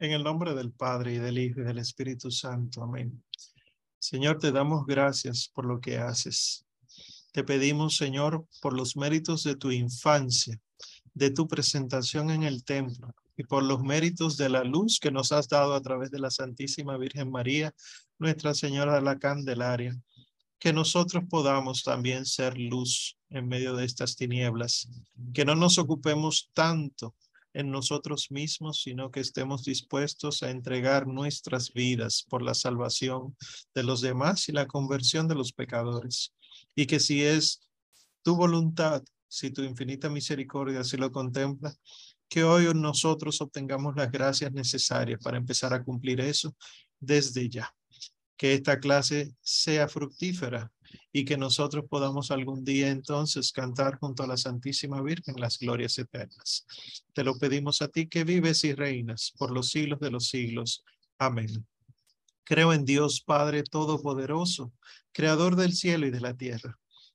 En el nombre del Padre y del Hijo y del Espíritu Santo. Amén. Señor, te damos gracias por lo que haces. Te pedimos, Señor, por los méritos de tu infancia, de tu presentación en el templo y por los méritos de la luz que nos has dado a través de la Santísima Virgen María, Nuestra Señora de la Candelaria, que nosotros podamos también ser luz en medio de estas tinieblas, que no nos ocupemos tanto en nosotros mismos, sino que estemos dispuestos a entregar nuestras vidas por la salvación de los demás y la conversión de los pecadores. Y que si es tu voluntad, si tu infinita misericordia así lo contempla, que hoy nosotros obtengamos las gracias necesarias para empezar a cumplir eso desde ya que esta clase sea fructífera y que nosotros podamos algún día entonces cantar junto a la Santísima Virgen las glorias eternas. Te lo pedimos a ti que vives y reinas por los siglos de los siglos. Amén. Creo en Dios Padre Todopoderoso, Creador del cielo y de la tierra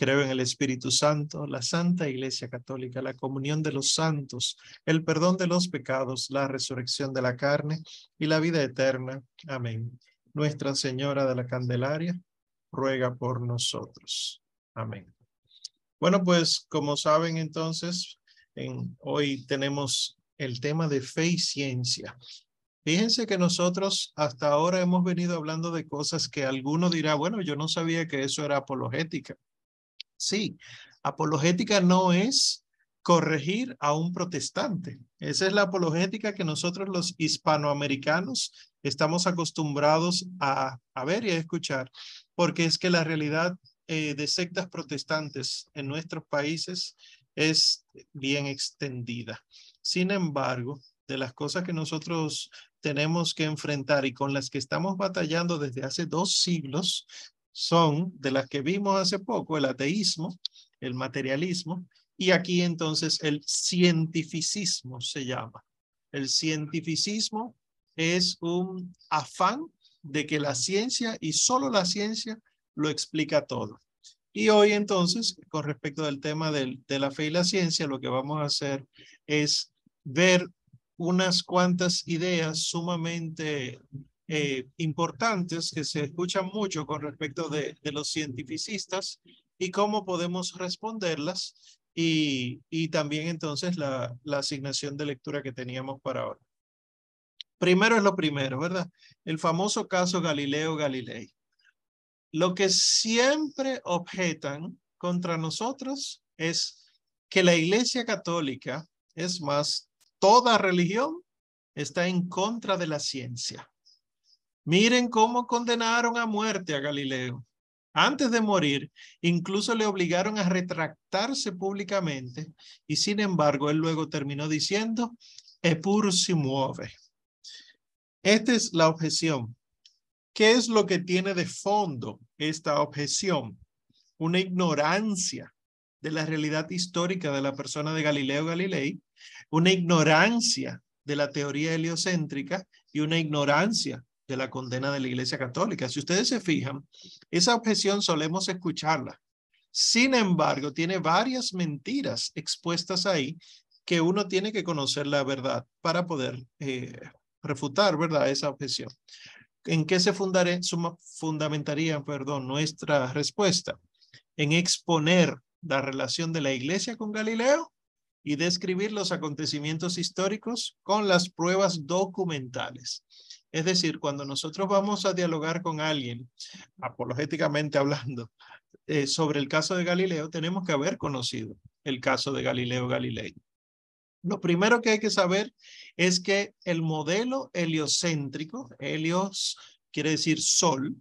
Creo en el Espíritu Santo, la Santa Iglesia Católica, la comunión de los santos, el perdón de los pecados, la resurrección de la carne y la vida eterna. Amén. Nuestra Señora de la Candelaria, ruega por nosotros. Amén. Bueno, pues como saben entonces, en, hoy tenemos el tema de fe y ciencia. Fíjense que nosotros hasta ahora hemos venido hablando de cosas que alguno dirá, bueno, yo no sabía que eso era apologética. Sí, apologética no es corregir a un protestante. Esa es la apologética que nosotros los hispanoamericanos estamos acostumbrados a, ver y a escuchar, porque es que la realidad eh, de sectas protestantes en nuestros países es bien extendida. Sin embargo, de las cosas que nosotros tenemos que enfrentar y con las que estamos batallando desde hace dos siglos son de las que vimos hace poco, el ateísmo, el materialismo, y aquí entonces el cientificismo se llama. El cientificismo es un afán de que la ciencia y solo la ciencia lo explica todo. Y hoy entonces, con respecto al tema de la fe y la ciencia, lo que vamos a hacer es ver unas cuantas ideas sumamente eh, importantes que se escuchan mucho con respecto de, los cientificistas y cómo podemos responderlas y, y también entonces la, la asignación de lectura que teníamos para ahora. Primero es lo primero, ¿verdad? El famoso caso Galileo Galilei. Lo que siempre objetan contra nosotros es que la Iglesia Católica, es más, toda religión está en contra de la ciencia. Miren cómo condenaron a muerte a Galileo. Antes de morir, incluso le obligaron a retractarse públicamente y sin embargo él luego terminó diciendo, Epur si muove. Esta es la objeción. ¿Qué es lo que tiene de fondo esta objeción? Una ignorancia de la realidad histórica de la persona de Galileo Galilei, una ignorancia de la teoría heliocéntrica y una ignorancia de la condena de la Iglesia Católica. Si ustedes se fijan, esa objeción solemos escucharla. Sin embargo, tiene varias mentiras expuestas ahí que uno tiene que conocer la verdad para poder eh, refutar, ¿verdad? Esa objeción. ¿En qué se fundamentaría, perdón, nuestra respuesta? En exponer la relación de la iglesia con Galileo y describir los acontecimientos históricos con las pruebas documentales. Es decir, cuando nosotros vamos a dialogar con alguien, apologéticamente hablando, eh, sobre el caso de Galileo, tenemos que haber conocido el caso de Galileo Galilei. Lo primero que hay que saber es que el modelo heliocéntrico, helios quiere decir sol,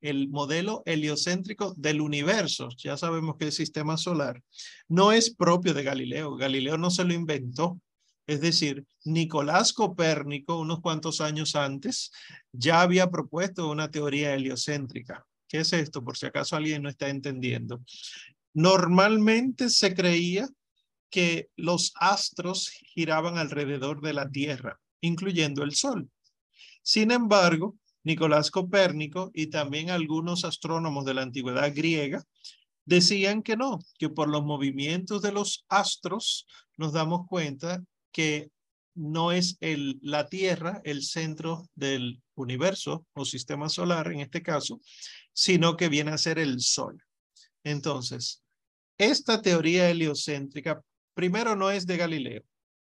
el modelo heliocéntrico del universo, ya sabemos que el sistema solar, no es propio de Galileo. Galileo no se lo inventó, Es decir, Nicolás Copérnico, unos cuantos años antes, ya había propuesto una teoría heliocéntrica. ¿Qué es esto? Por si acaso alguien no está entendiendo. Normalmente se creía que los astros giraban alrededor de la Tierra, incluyendo el Sol. Sin embargo, Nicolás Copérnico y también algunos astrónomos de la antigüedad griega decían que no, que por los movimientos de los astros nos damos cuenta que no es el, la Tierra el centro del universo o sistema solar en este caso, sino que viene a ser el Sol. Entonces, esta teoría heliocéntrica primero no es de Galileo,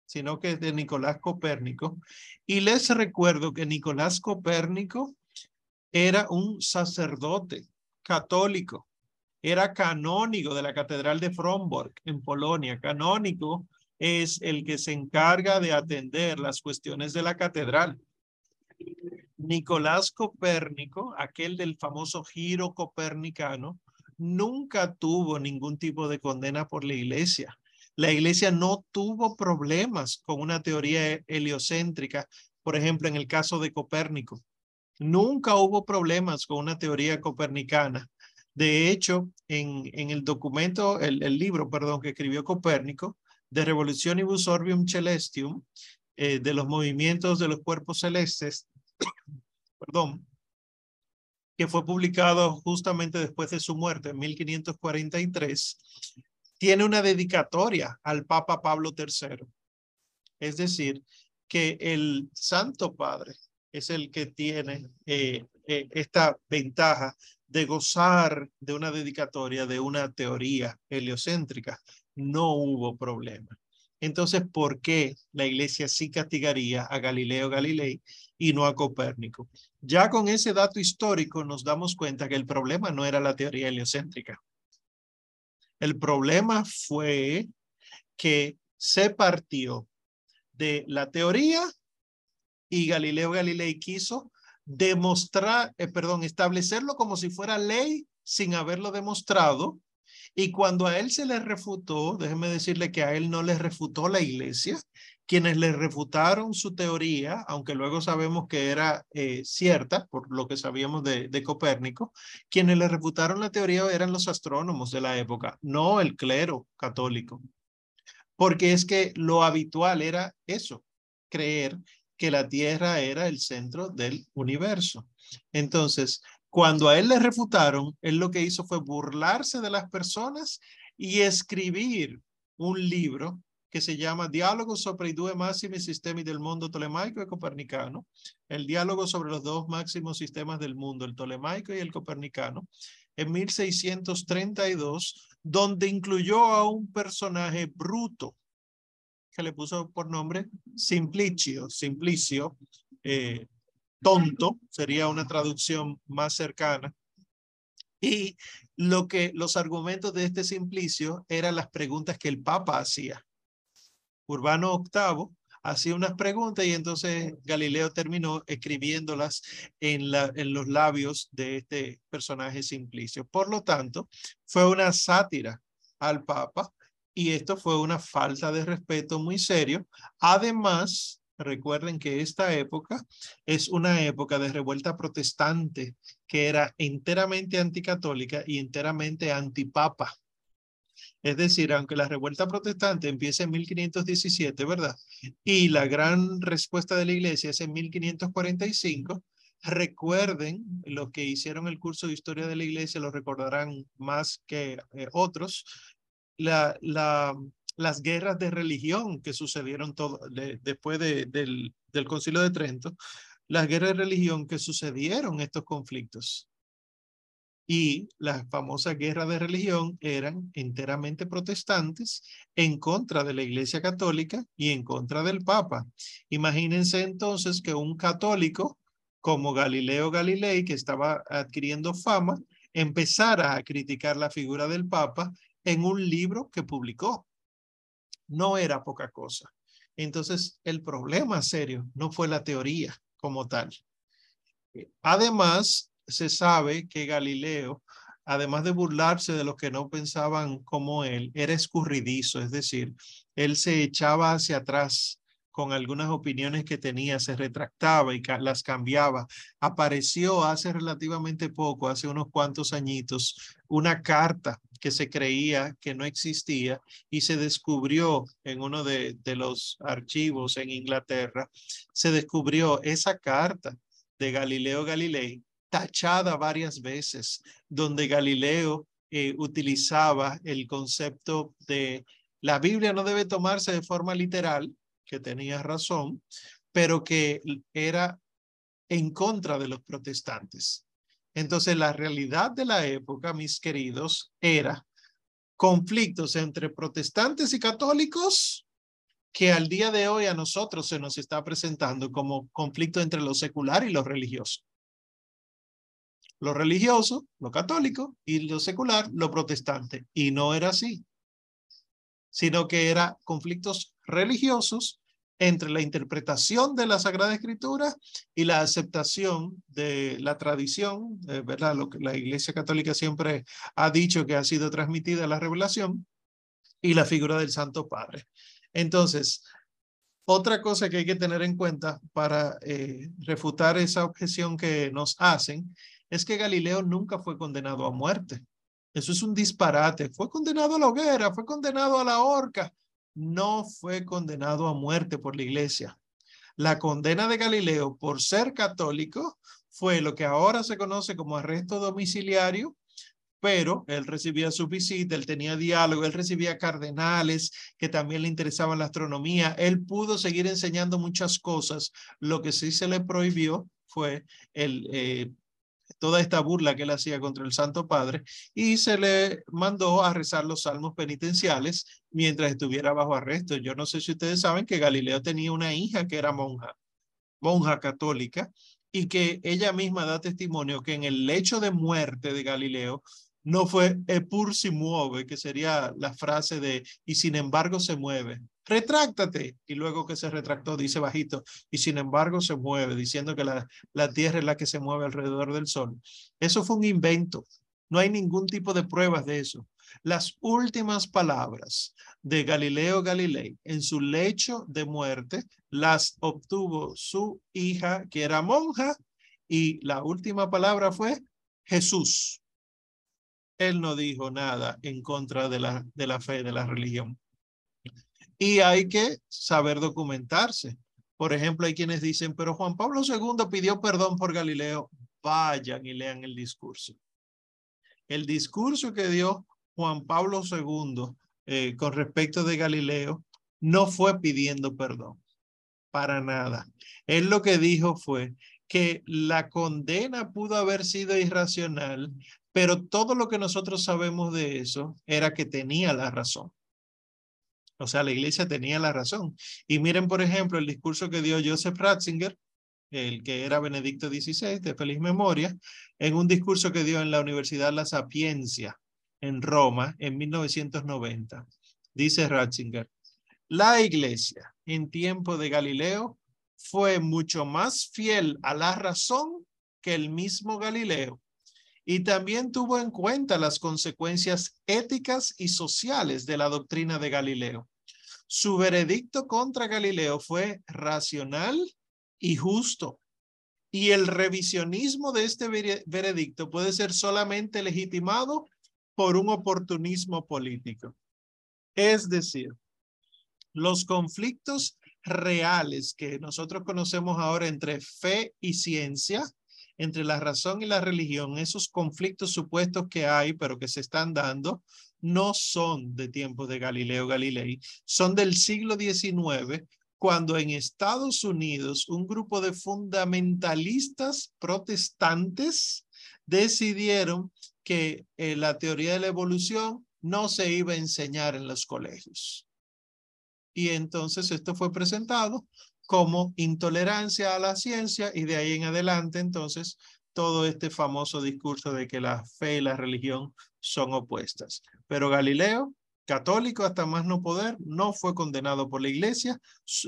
sino que es de Nicolás Copérnico. Y les recuerdo que Nicolás Copérnico era un sacerdote católico, era canónigo de la Catedral de Fromborg en Polonia. Canónico es el que se encarga de atender las cuestiones de la catedral. Nicolás Copérnico, aquel del famoso giro copernicano, nunca tuvo ningún tipo de condena por la iglesia. La iglesia no tuvo problemas con una teoría heliocéntrica, por ejemplo, en el caso de Copérnico. Nunca hubo problemas con una teoría copernicana. De hecho, en, en el documento, el, el, libro, perdón, que escribió Copérnico, de Revolutionibus Orbium Celestium, eh, de los movimientos de los cuerpos celestes, perdón, que fue publicado justamente después de su muerte en 1543, tiene una dedicatoria al Papa Pablo III. Es decir, que el Santo Padre es el que tiene eh, eh, esta ventaja de gozar de una dedicatoria de una teoría heliocéntrica. No hubo problema. Entonces, ¿por qué la iglesia sí castigaría a Galileo Galilei y no a Copérnico? Ya con ese dato histórico nos damos cuenta que el problema no era la teoría heliocéntrica. El problema fue que se partió de la teoría y Galileo Galilei quiso demostrar, eh, perdón, establecerlo como si fuera ley sin haberlo demostrado. Y cuando a él se le refutó, déjeme decirle que a él no le refutó la iglesia, quienes le refutaron su teoría, aunque luego sabemos que era eh, cierta, por lo que sabíamos de, de, Copérnico, quienes le refutaron la teoría eran los astrónomos de la época, no el clero católico. Porque es que lo habitual era eso, creer que la Tierra era el centro del universo. Entonces, cuando a él le refutaron, él lo que hizo fue burlarse de las personas y escribir un libro que se llama Diálogo sobre i due massimi sistemi del mundo tolemaico y copernicano, el diálogo sobre los dos máximos sistemas del mundo, el tolemaico y el copernicano, en 1632, donde incluyó a un personaje bruto que le puso por nombre Simplicio, Simplicio, eh, tonto, sería una traducción más cercana. Y lo que los argumentos de este Simplicio eran las preguntas que el Papa hacía. Urbano VIII hacía unas preguntas y entonces Galileo terminó escribiéndolas en, la, en los labios de este personaje Simplicio. Por lo tanto, fue una sátira al Papa y esto fue una falta de respeto muy serio. Además, recuerden que esta época es una época de revuelta protestante que era enteramente anticatólica y enteramente antipapa. Es decir, aunque la revuelta protestante empieza en 1517, ¿verdad? Y la gran respuesta de la iglesia es en 1545, recuerden, los que hicieron el curso de historia de la iglesia lo recordarán más que eh, otros, la, la, las guerras de religión que sucedieron todo, después de, del, del concilio de Trento, las guerras de religión que sucedieron estos conflictos y las famosas guerras de religión eran enteramente protestantes en contra de la Iglesia Católica y en contra del Papa. Imagínense entonces que un católico como Galileo Galilei, que estaba adquiriendo fama, empezara a criticar la figura del Papa en un libro que publicó. No era poca cosa. Entonces, el problema serio no fue la teoría como tal. Además, se sabe que Galileo, además de burlarse de los que no pensaban como él, era escurridizo, es decir, él se echaba hacia atrás con algunas opiniones que tenía, se retractaba y las cambiaba. Apareció hace relativamente poco, hace unos cuantos añitos, una carta que se creía que no existía y se descubrió en uno de, los archivos en Inglaterra, se descubrió esa carta de Galileo Galilei tachada varias veces, donde Galileo eh, utilizaba el concepto de la Biblia no debe tomarse de forma literal, que tenía razón, pero que era en contra de los protestantes. Entonces, la realidad de la época, mis queridos, era conflictos entre protestantes y católicos que al día de hoy a nosotros se nos está presentando como conflicto entre lo secular y lo religioso. Lo religioso, lo católico, y lo secular, lo protestante. Y no era así, sino que era conflictos religiosos entre la interpretación de la Sagrada Escritura y la aceptación de la tradición, eh, ¿verdad? Lo que la Iglesia Católica siempre ha dicho que ha sido transmitida la revelación y la figura del Santo Padre. Entonces, otra cosa que hay que tener en cuenta para eh, refutar esa objeción que nos hacen es que Galileo nunca fue condenado a muerte. Eso es un disparate. Fue condenado a la hoguera, fue condenado a la horca, no fue condenado a muerte por la iglesia. La condena de Galileo por ser católico fue lo que ahora se conoce como arresto domiciliario, pero él recibía su visita, él tenía diálogo, él recibía cardenales que también le interesaban la astronomía, él pudo seguir enseñando muchas cosas. Lo que sí se le prohibió fue el eh, toda esta burla que él hacía contra el Santo Padre y se le mandó a rezar los salmos penitenciales mientras estuviera bajo arresto. Yo no sé si ustedes saben que Galileo tenía una hija que era monja, monja católica, y que ella misma da testimonio que en el lecho de muerte de Galileo no fue pur si mueve, que sería la frase de y sin embargo se mueve retráctate. Y luego que se retractó, dice bajito, y sin embargo se mueve, diciendo que la, la Tierra es la que se mueve alrededor del Sol. Eso fue un invento. No hay ningún tipo de pruebas de eso. Las últimas palabras de Galileo Galilei en su lecho de muerte las obtuvo su hija, que era monja, y la última palabra fue Jesús. Él no dijo nada en contra de la, de la fe, de la religión. Y hay que saber documentarse. Por ejemplo, hay quienes dicen, pero Juan Pablo II pidió perdón por Galileo. Vayan y lean el discurso. El discurso que dio Juan Pablo II eh, con respecto de Galileo no fue pidiendo perdón, para nada. Él lo que dijo fue que la condena pudo haber sido irracional, pero todo lo que nosotros sabemos de eso era que tenía la razón. O sea, la iglesia tenía la razón. Y miren, por ejemplo, el discurso que dio Joseph Ratzinger, el que era Benedicto XVI, de feliz memoria, en un discurso que dio en la Universidad La Sapiencia, en Roma, en 1990. Dice Ratzinger, la iglesia en tiempo de Galileo fue mucho más fiel a la razón que el mismo Galileo y también tuvo en cuenta las consecuencias éticas y sociales de la doctrina de Galileo. Su veredicto contra Galileo fue racional y justo. Y el revisionismo de este veredicto puede ser solamente legitimado por un oportunismo político. Es decir, los conflictos reales que nosotros conocemos ahora entre fe y ciencia entre la razón y la religión, esos conflictos supuestos que hay, pero que se están dando, no son de tiempos de Galileo Galilei, son del siglo XIX, cuando en Estados Unidos un grupo de fundamentalistas protestantes decidieron que eh, la teoría de la evolución no se iba a enseñar en los colegios. Y entonces esto fue presentado como intolerancia a la ciencia y de ahí en adelante entonces todo este famoso discurso de que la fe y la religión son opuestas. Pero Galileo, católico hasta más no poder, no fue condenado por la iglesia,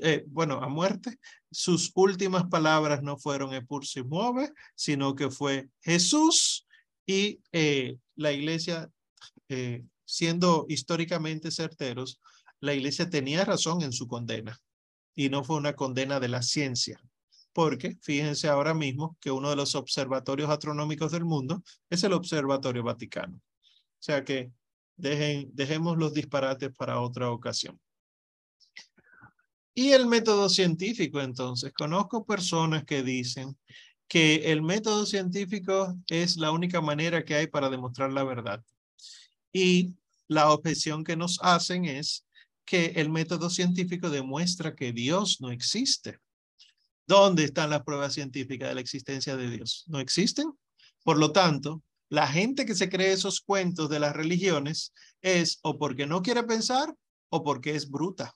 eh, bueno, a muerte. Sus últimas palabras no fueron epur si mueve, sino que fue Jesús y eh, la iglesia, eh, siendo históricamente certeros, la iglesia tenía razón en su condena y no fue una condena de la ciencia. Porque fíjense ahora mismo que uno de los observatorios astronómicos del mundo es el Observatorio Vaticano. O sea que dejen, dejemos los disparates para otra ocasión. Y el método científico, entonces, conozco personas que dicen que el método científico es la única manera que hay para demostrar la verdad. Y la objeción que nos hacen es que el método científico demuestra que Dios no existe. ¿Dónde están las pruebas científicas de la existencia de Dios? ¿No existen? Por lo tanto, la gente que se cree esos cuentos de las religiones es o porque no quiere pensar o porque es bruta.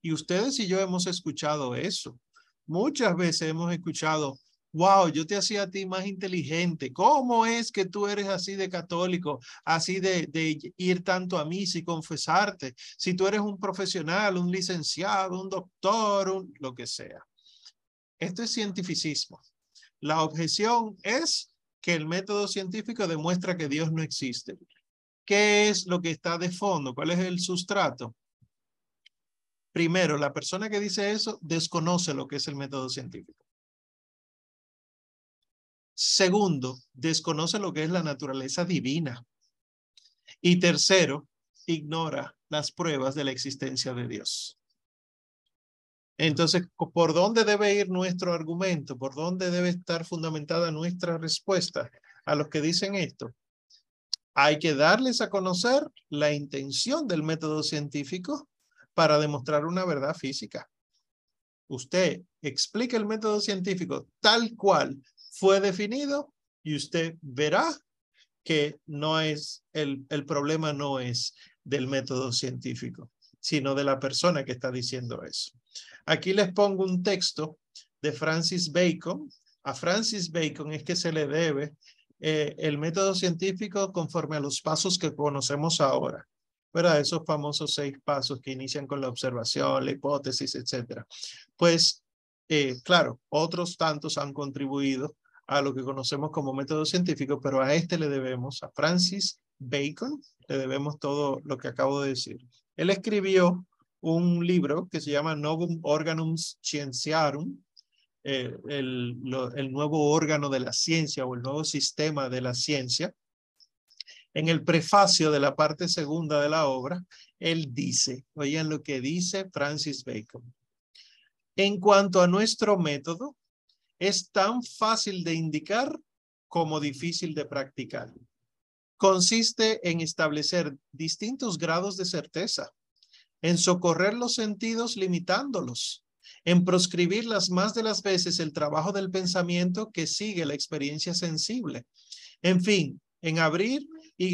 Y ustedes y yo hemos escuchado eso. Muchas veces hemos escuchado, wow, yo te hacía a ti más inteligente. ¿Cómo es que tú eres así de católico, así de, ir tanto a misa y confesarte? Si tú eres un profesional, un licenciado, un doctor, un, lo que sea. Esto es cientificismo. La objeción es que el método científico demuestra que Dios no existe. ¿Qué es lo que está de fondo? ¿Cuál es el sustrato? Primero, la persona que dice eso desconoce lo que es el método científico. Segundo, desconoce lo que es la naturaleza divina. Y tercero, ignora las pruebas de la existencia de Dios. Entonces, ¿por dónde debe ir nuestro argumento? ¿Por dónde debe estar fundamentada nuestra respuesta a los que dicen esto? Hay que darles a conocer la intención del método científico para demostrar una verdad física. Usted explica el método científico tal cual fue definido y usted verá que no es el, el problema no es del método científico, sino de la persona que está diciendo eso. Aquí les pongo un texto de Francis Bacon. A Francis Bacon es que se le debe eh, el método científico conforme a los pasos que conocemos ahora. ¿verdad? Esos famosos seis pasos que inician con la observación, la hipótesis, etcétera. Pues, eh, claro, otros tantos han contribuido a lo que conocemos como método científico, pero a este le debemos, a Francis Bacon, le debemos todo lo que acabo de decir. Él escribió un libro que se llama Novum Organum Scientiarum, eh, el, el nuevo órgano de la ciencia o el nuevo sistema de la ciencia, en el prefacio de la parte segunda de la obra, él dice, oigan lo que dice Francis Bacon. En cuanto a nuestro método, es tan fácil de indicar como difícil de practicar. Consiste en establecer distintos grados de certeza, en socorrer los sentidos limitándolos, en proscribir las más de las veces el trabajo del pensamiento que sigue la experiencia sensible. En fin, en abrir y,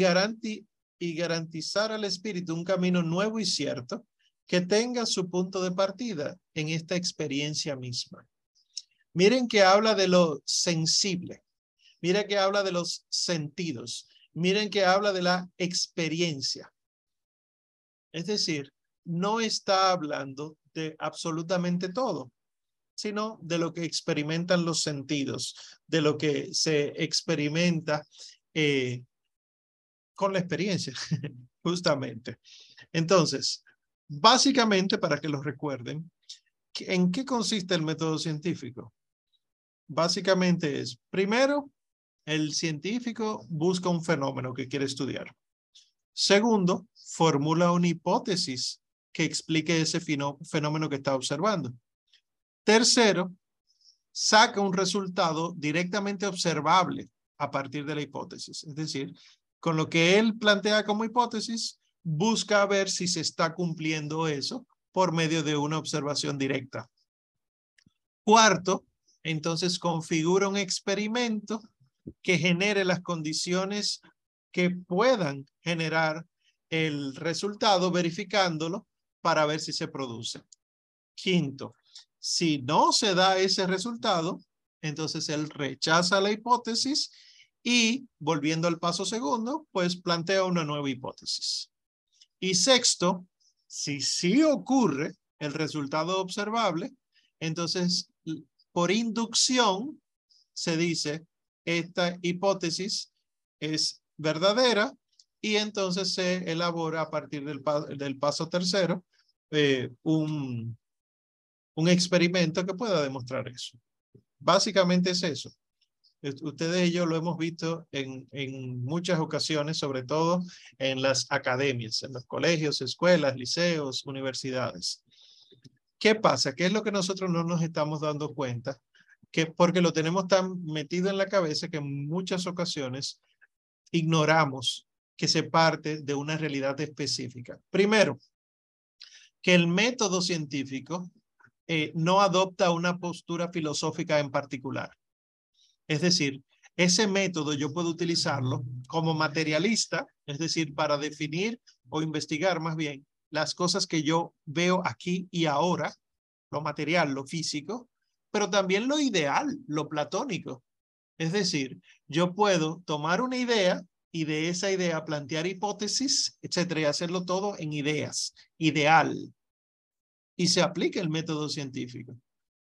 garantizar al espíritu un camino nuevo y cierto que tenga su punto de partida en esta experiencia misma. Miren que habla de lo sensible, miren que habla de los sentidos, miren que habla de la experiencia. Es decir, no está hablando de absolutamente todo, sino de lo que experimentan los sentidos, de lo que se experimenta eh, con la experiencia, justamente. Entonces, básicamente, para que lo recuerden, ¿en qué consiste el método científico? Básicamente es, primero, el científico busca un fenómeno que quiere estudiar. Segundo, formula una hipótesis que explique ese fenómeno que está observando. Tercero, saca un resultado directamente observable a partir de la hipótesis. Es decir, con lo que él plantea como hipótesis, busca ver si se está cumpliendo eso por medio de una observación directa. Cuarto, entonces configura un experimento que genere las condiciones que puedan generar el resultado verificándolo para ver si se produce. Quinto, si no se da ese resultado, entonces él rechaza la hipótesis y volviendo al paso segundo, pues plantea una nueva hipótesis. Y sexto, si sí ocurre el resultado observable, entonces por inducción se dice esta hipótesis es verdadera y entonces se elabora a partir del, paso tercero eh, un, un experimento que pueda demostrar eso. Básicamente es eso. Ustedes y yo lo hemos visto en, en muchas ocasiones, sobre todo en las academias, en los colegios, escuelas, liceos, universidades. ¿Qué pasa? ¿Qué es lo que nosotros no nos estamos dando cuenta? Que porque lo tenemos tan metido en la cabeza que en muchas ocasiones ignoramos que se parte de una realidad específica. Primero, que el método científico eh, no adopta una postura filosófica en particular. Es decir, ese método yo puedo utilizarlo como materialista, es decir, para definir o investigar más bien las cosas que yo veo aquí y ahora, lo material, lo físico, pero también lo ideal, lo platónico. Es decir, yo puedo tomar una idea y de esa idea plantear hipótesis, etcétera, y hacerlo todo en ideas, ideal. Y se aplica el método científico.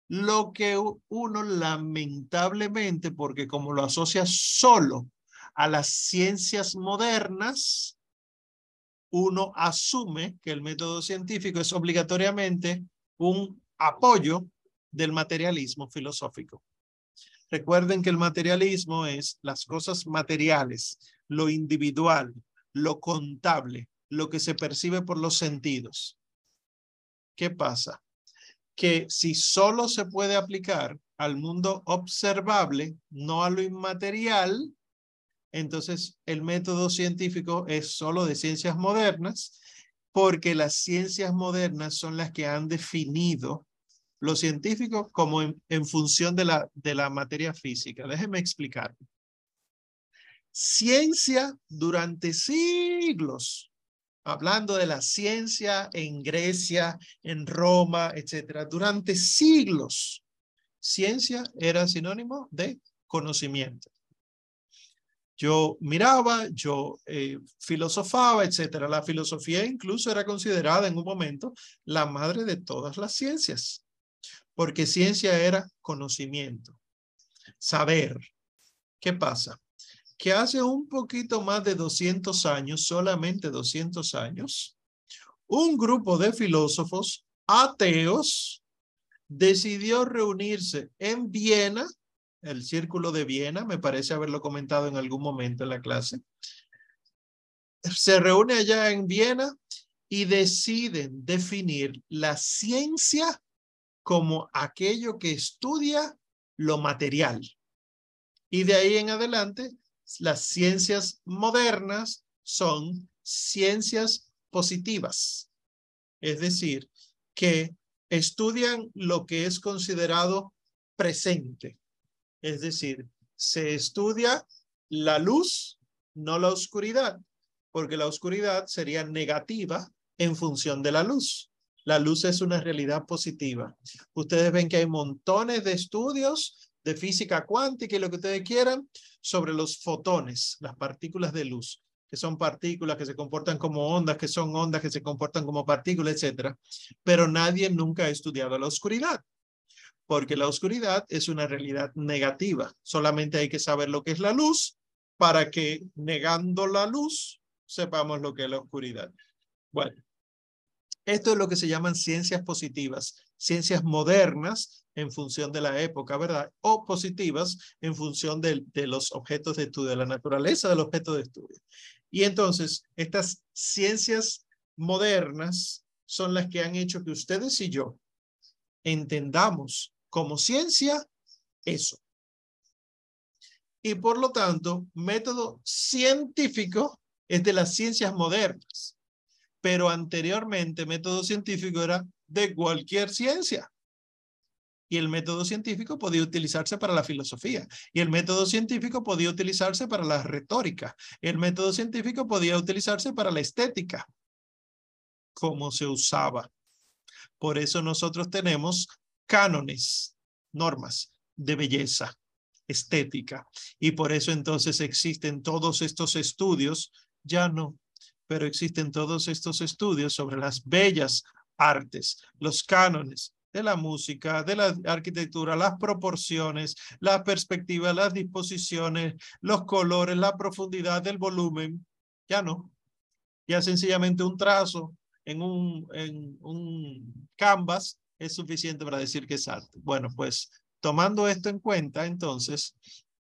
Lo que uno lamentablemente, porque como lo asocia solo a las ciencias modernas, uno asume que el método científico es obligatoriamente un apoyo del materialismo filosófico. Recuerden que el materialismo es las cosas materiales, lo individual, lo contable, lo que se percibe por los sentidos. ¿Qué pasa? Que si solo se puede aplicar al mundo observable, no a lo inmaterial, entonces el método científico es solo de ciencias modernas, porque las ciencias modernas son las que han definido los científicos como en, función de la, de la materia física. Déjenme explicar. Ciencia durante siglos, hablando de la ciencia en Grecia, en Roma, etcétera, durante siglos, ciencia era sinónimo de conocimiento. Yo miraba, yo eh, filosofaba, etcétera. La filosofía incluso era considerada en un momento la madre de todas las ciencias, porque ciencia era conocimiento, saber. ¿Qué pasa? que hace un poquito más de 200 años, solamente 200 años, un grupo de filósofos ateos decidió reunirse en Viena, el círculo de Viena, me parece haberlo comentado en algún momento en la clase. Se reúne allá en Viena y deciden definir la ciencia como aquello que estudia lo material. Y de ahí en adelante las ciencias modernas son ciencias positivas, es decir, que estudian lo que es considerado presente, es decir, se estudia la luz, no la oscuridad, porque la oscuridad sería negativa en función de la luz. La luz es una realidad positiva. Ustedes ven que hay montones de estudios de física cuántica y lo que ustedes quieran sobre los fotones, las partículas de luz, que son partículas que se comportan como ondas, que son ondas que se comportan como partículas, etcétera. Pero nadie nunca ha estudiado la oscuridad, porque la oscuridad es una realidad negativa. Solamente hay que saber lo que es la luz para que negando la luz sepamos lo que es la oscuridad. Bueno, esto es lo que se llaman ciencias positivas, ciencias modernas en función de la época, ¿verdad? O positivas en función de, de los objetos de estudio, de la naturaleza del objeto de estudio. Y entonces, estas ciencias modernas son las que han hecho que ustedes y yo entendamos como ciencia eso. Y por lo tanto, método científico es de las ciencias modernas pero anteriormente método científico era de cualquier ciencia. Y el método científico podía utilizarse para la filosofía. Y el método científico podía utilizarse para la retórica. El método científico podía utilizarse para la estética. Como se usaba. Por eso nosotros tenemos cánones, normas de belleza, estética. Y por eso entonces existen todos estos estudios, ya no pero existen todos estos estudios sobre las bellas artes, los cánones de la música, de la arquitectura, las proporciones, la perspectiva, las disposiciones, los colores, la profundidad del volumen. Ya no. Ya sencillamente un trazo en un, en un canvas es suficiente para decir que es arte. Bueno, pues tomando esto en cuenta, entonces,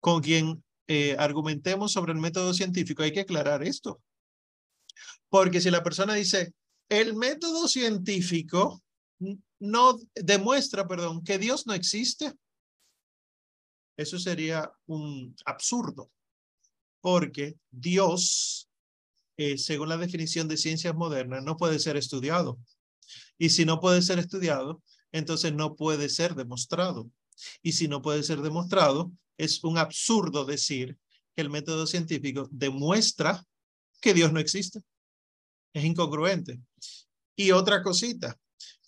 con quien eh, argumentemos sobre el método científico, hay que aclarar esto. Porque si la persona dice, el método científico no demuestra, perdón, que Dios no existe, eso sería un absurdo, porque Dios, eh, según la definición de ciencias modernas, no puede ser estudiado. Y si no puede ser estudiado, entonces no puede ser demostrado. Y si no puede ser demostrado, es un absurdo decir que el método científico demuestra que Dios no existe. Es incongruente. Y otra cosita,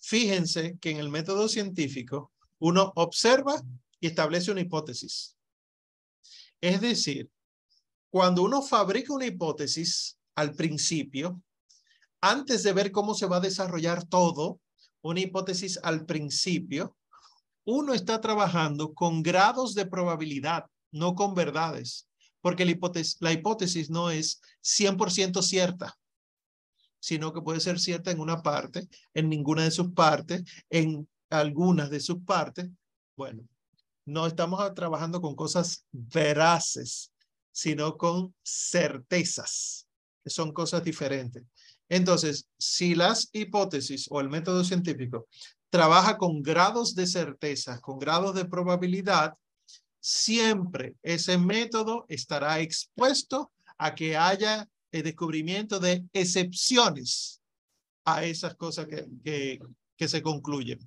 fíjense que en el método científico uno observa y establece una hipótesis. Es decir, cuando uno fabrica una hipótesis al principio, antes de ver cómo se va a desarrollar todo, una hipótesis al principio, uno está trabajando con grados de probabilidad, no con verdades, porque la hipótesis, la hipótesis no es 100% cierta, sino que puede ser cierta en una parte, en ninguna de sus partes, en algunas de sus partes. Bueno, no estamos trabajando con cosas veraces, sino con certezas, son cosas diferentes. Entonces, si las hipótesis o el método científico trabaja con grados de certeza, con grados de probabilidad, siempre ese método estará expuesto a que haya el descubrimiento de excepciones a esas cosas que, que, que se concluyen.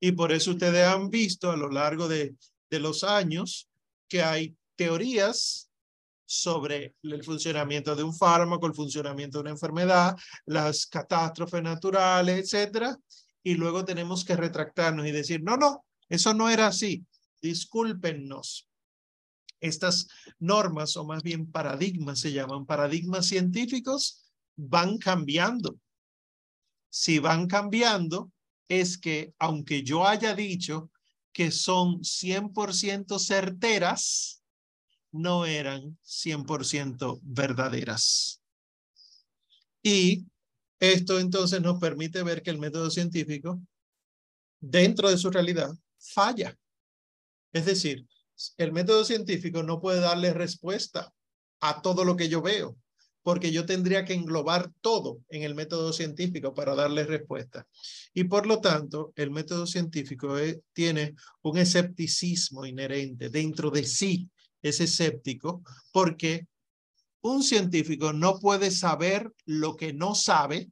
Y por eso ustedes han visto a lo largo de, de los años que hay teorías sobre el funcionamiento de un fármaco, el funcionamiento de una enfermedad, las catástrofes naturales, etcétera, y luego tenemos que retractarnos y decir, no, no, eso no era así, discúlpennos. Estas normas, o más bien paradigmas, se llaman paradigmas científicos, van cambiando. Si van cambiando, es que aunque yo haya dicho que son 100% certeras, no eran 100% verdaderas. Y esto entonces nos permite ver que el método científico, dentro de su realidad, falla. Es decir, el método científico no puede darle respuesta a todo lo que yo veo, porque yo tendría que englobar todo en el método científico para darle respuesta. Y por lo tanto, el método científico eh, tiene un escepticismo inherente dentro de sí, es escéptico, porque un científico no puede saber lo que no sabe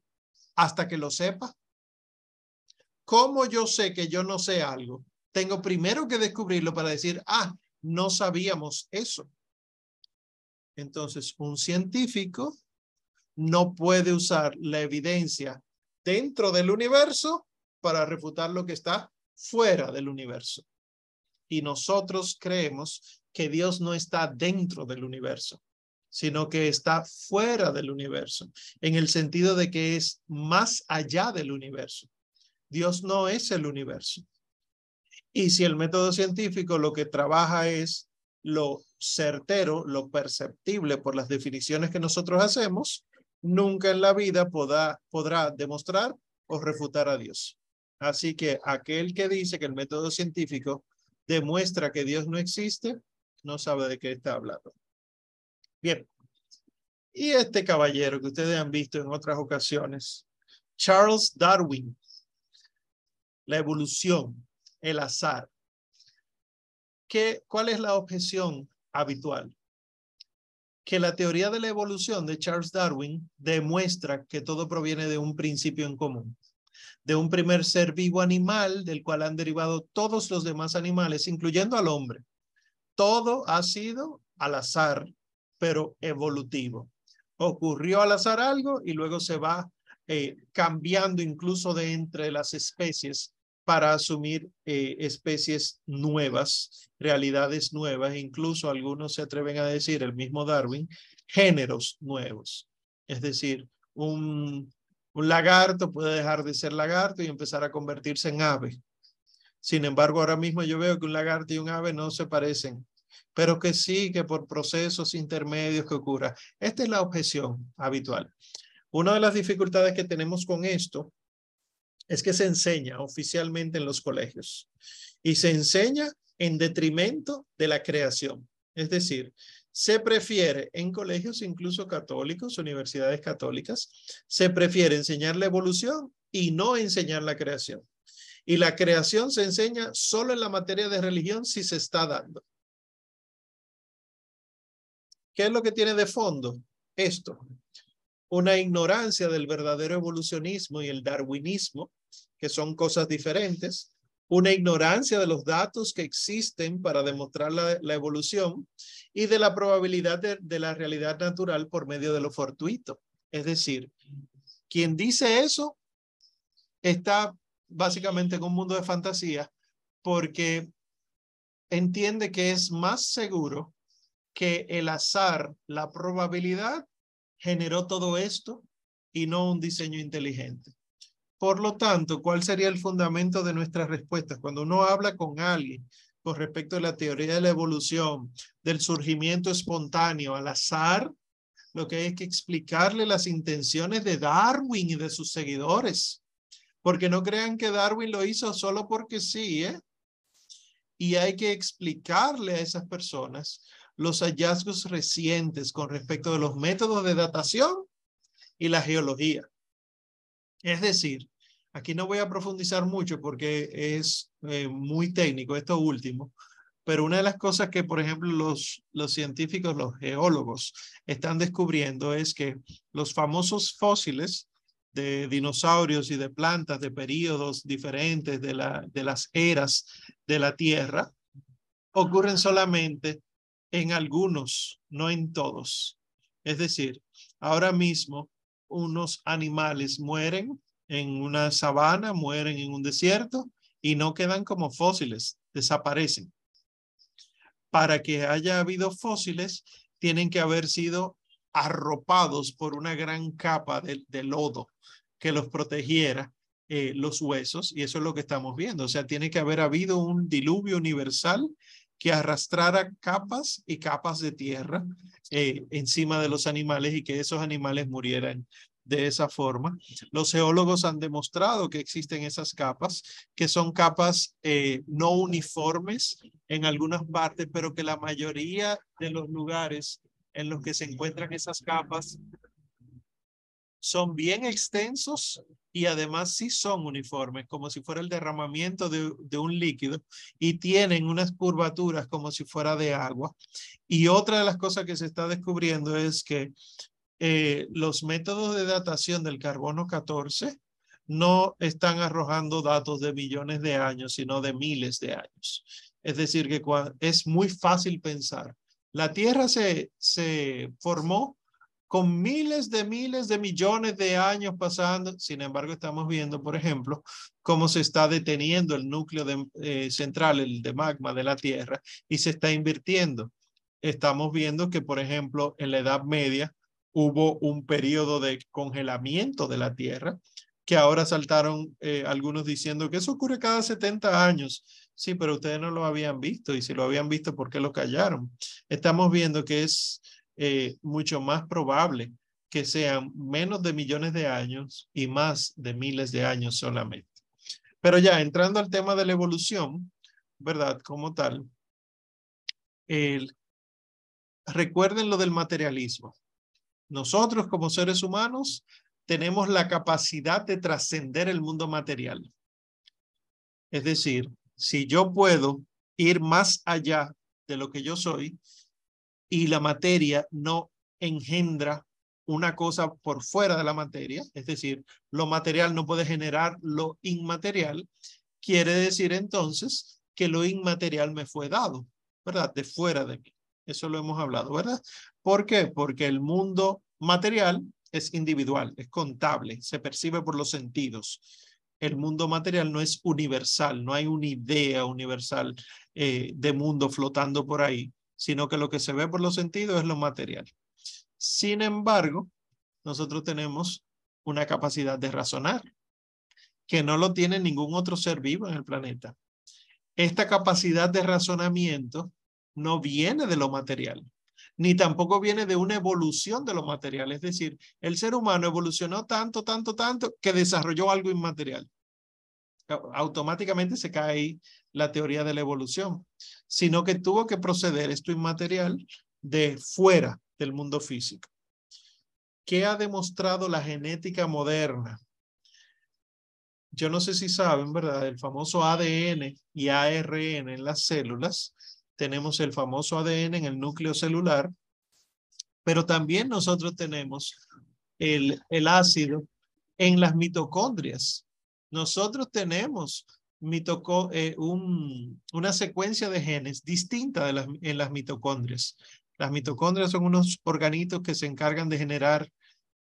hasta que lo sepa. ¿Cómo yo sé que yo no sé algo? Tengo primero que descubrirlo para decir, ah, no sabíamos eso. Entonces, un científico no puede usar la evidencia dentro del universo para refutar lo que está fuera del universo. Y nosotros creemos que Dios no está dentro del universo sino que está fuera del universo, en el sentido de que es más allá del universo. Dios no es el universo. Y si el método científico lo que trabaja es lo certero, lo perceptible por las definiciones que nosotros hacemos, nunca en la vida podrá, demostrar o refutar a Dios. Así que aquel que dice que el método científico demuestra que Dios no existe, no sabe de qué está hablando. Bien. Y este caballero que ustedes han visto en otras ocasiones, Charles Darwin, la evolución, el azar. ¿Qué, ¿Cuál es la objeción habitual? Que la teoría de la evolución de Charles Darwin demuestra que todo proviene de un principio en común, de un primer ser vivo animal del cual han derivado todos los demás animales, incluyendo al hombre. Todo ha sido al azar, pero evolutivo. Ocurrió al azar algo y luego se va eh, cambiando incluso de entre las especies para asumir eh, especies nuevas, realidades nuevas, incluso algunos se atreven a decir, el mismo Darwin, géneros nuevos. Es decir, un, un lagarto puede dejar de ser lagarto y empezar a convertirse en ave. Sin embargo, ahora mismo yo veo que un lagarto y un ave no se parecen pero que sí, que por procesos intermedios que ocurra. Esta es la objeción habitual. Una de las dificultades que tenemos con esto es que se enseña oficialmente en los colegios y se enseña en detrimento de la creación. Es decir, se prefiere en colegios incluso católicos, universidades católicas, se prefiere enseñar la evolución y no enseñar la creación. Y la creación se enseña solo en la materia de religión si se está dando. ¿Qué es lo que tiene de fondo? Esto, una ignorancia del verdadero evolucionismo y el darwinismo, que son cosas diferentes, una ignorancia de los datos que existen para demostrar la, evolución y de la probabilidad de, la realidad natural por medio de lo fortuito. Es decir, quien dice eso está básicamente en un mundo de fantasía porque entiende que es más seguro que el azar, la probabilidad, generó todo esto y no un diseño inteligente. Por lo tanto, ¿cuál sería el fundamento de nuestras respuestas? Cuando uno habla con alguien con respecto a la teoría de la evolución, del surgimiento espontáneo al azar, lo que hay que explicarle las intenciones de Darwin y de sus seguidores. Porque no crean que Darwin lo hizo solo porque sí, ¿eh? Y hay que explicarle a esas personas los hallazgos recientes con respecto de los métodos de datación y la geología. Es decir, aquí no voy a profundizar mucho porque es eh, muy técnico esto último, pero una de las cosas que, por ejemplo, los, los científicos, los geólogos están descubriendo es que los famosos fósiles de dinosaurios y de plantas de periodos diferentes de, la, de las eras de la Tierra ocurren solamente en algunos, no en todos. Es decir, ahora mismo unos animales mueren en una sabana, mueren en un desierto y no quedan como fósiles, desaparecen. Para que haya habido fósiles, tienen que haber sido arropados por una gran capa de, lodo que los protegiera eh, los huesos y eso es lo que estamos viendo. O sea, tiene que haber habido un diluvio universal que arrastrara capas y capas de tierra eh, encima de los animales y que esos animales murieran de esa forma. Los geólogos han demostrado que existen esas capas, que son capas eh, no uniformes en algunas partes, pero que la mayoría de los lugares en los que se encuentran esas capas son bien extensos y además sí son uniformes, como si fuera el derramamiento de, un líquido y tienen unas curvaturas como si fuera de agua. Y otra de las cosas que se está descubriendo es que eh, los métodos de datación del carbono 14 no están arrojando datos de millones de años, sino de miles de años. Es decir, que es muy fácil pensar. La Tierra se, se formó con miles de miles de millones de años pasando. Sin embargo, estamos viendo, por ejemplo, cómo se está deteniendo el núcleo eh, central, el de magma de la Tierra, y se está invirtiendo. Estamos viendo que, por ejemplo, en la Edad Media hubo un periodo de congelamiento de la Tierra, que ahora saltaron eh, algunos diciendo que eso ocurre cada 70 años. Sí, pero ustedes no lo habían visto y si lo habían visto, ¿por qué lo callaron? Estamos viendo que es eh, mucho más probable que sean menos de millones de años y más de miles de años solamente. Pero ya entrando al tema de la evolución, ¿verdad? Como tal, recuerden lo del materialismo. Nosotros como seres humanos tenemos la capacidad de trascender el mundo material. Es decir, si yo puedo ir más allá de lo que yo soy, y la materia no engendra una cosa por fuera de la materia, es decir, lo material no puede generar lo inmaterial, quiere decir entonces que lo inmaterial me fue dado, ¿verdad? De fuera de mí. Eso lo hemos hablado, ¿verdad? ¿Por qué? Porque el mundo material es individual, es contable, se percibe por los sentidos. El mundo material no es universal, no hay una idea universal eh, de mundo flotando por ahí, sino que lo que se ve por los sentidos es lo material. Sin embargo, nosotros tenemos una capacidad de razonar que no lo tiene ningún otro ser vivo en el planeta. Esta capacidad de razonamiento no viene de lo material, ni tampoco viene de una evolución de lo material. Es decir, el ser humano evolucionó tanto, tanto, tanto que desarrolló algo inmaterial. automáticamente se cae ahí la teoría de la evolución, sino que tuvo que proceder esto inmaterial de fuera del mundo físico. ¿Qué ha demostrado la genética moderna? Yo no sé si saben, ¿verdad? El famoso ADN y ARN en las células. Tenemos el famoso ADN en el núcleo celular, pero también nosotros tenemos el, el ácido en las mitocondrias. Nosotros tenemos eh, un, una secuencia de genes distinta en las mitocondrias. Las mitocondrias son unos organitos que se encargan de generar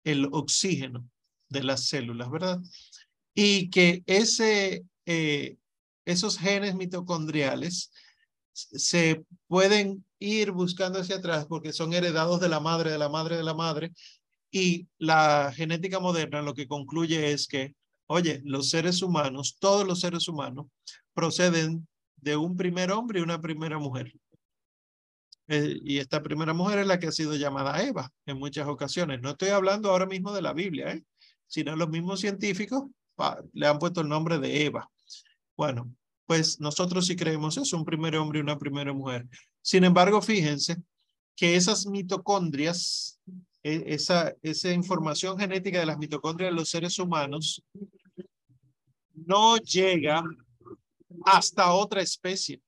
el oxígeno de las células, ¿verdad? Y que ese, eh, esos genes mitocondriales se pueden ir buscando hacia atrás porque son heredados de la madre, de la madre, de la madre. Y la genética moderna lo que concluye es que Oye, los seres humanos, todos los seres humanos, proceden de un primer hombre y una primera mujer. Eh, y esta primera mujer es la que ha sido llamada Eva en muchas ocasiones. No estoy hablando ahora mismo de la Biblia, ¿eh? sino los mismos científicos le han puesto el nombre de Eva. Bueno, pues nosotros sí creemos eso, un primer hombre y una primera mujer. Sin embargo, fíjense que esas mitocondrias e, esa, esa información genética de las mitocondrias de los seres humanos no llega hasta otra especie.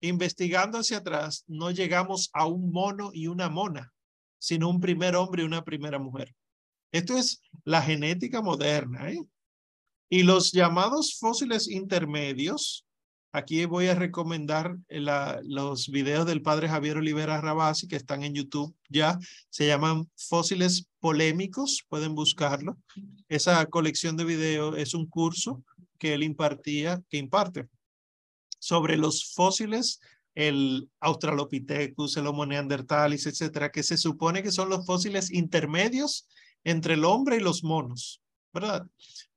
Investigando hacia atrás, no llegamos a un mono y una mona, sino un primer hombre y una primera mujer. Esto es la genética moderna. ¿eh? Y los llamados fósiles intermedios Aquí voy a recomendar los videos del padre Javier Olivera Rabasi que están en YouTube ya. Se llaman Fósiles Polémicos, pueden buscarlo. Esa colección de videos es un curso que él impartía, que imparte sobre los fósiles, el Australopithecus, el Homo neanderthalis, etcétera, que se supone que son los fósiles intermedios entre el hombre y los monos, ¿verdad?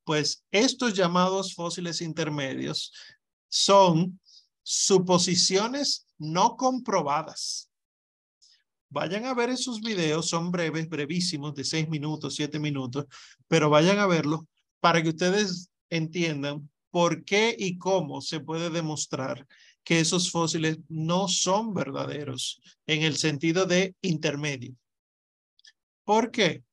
Pues estos llamados fósiles intermedios son suposiciones no comprobadas. Vayan a ver esos videos, son breves, brevísimos, de seis minutos, siete minutos, pero vayan a verlos para que ustedes entiendan por qué y cómo se puede demostrar que esos fósiles no son verdaderos en el sentido de intermedio. Porque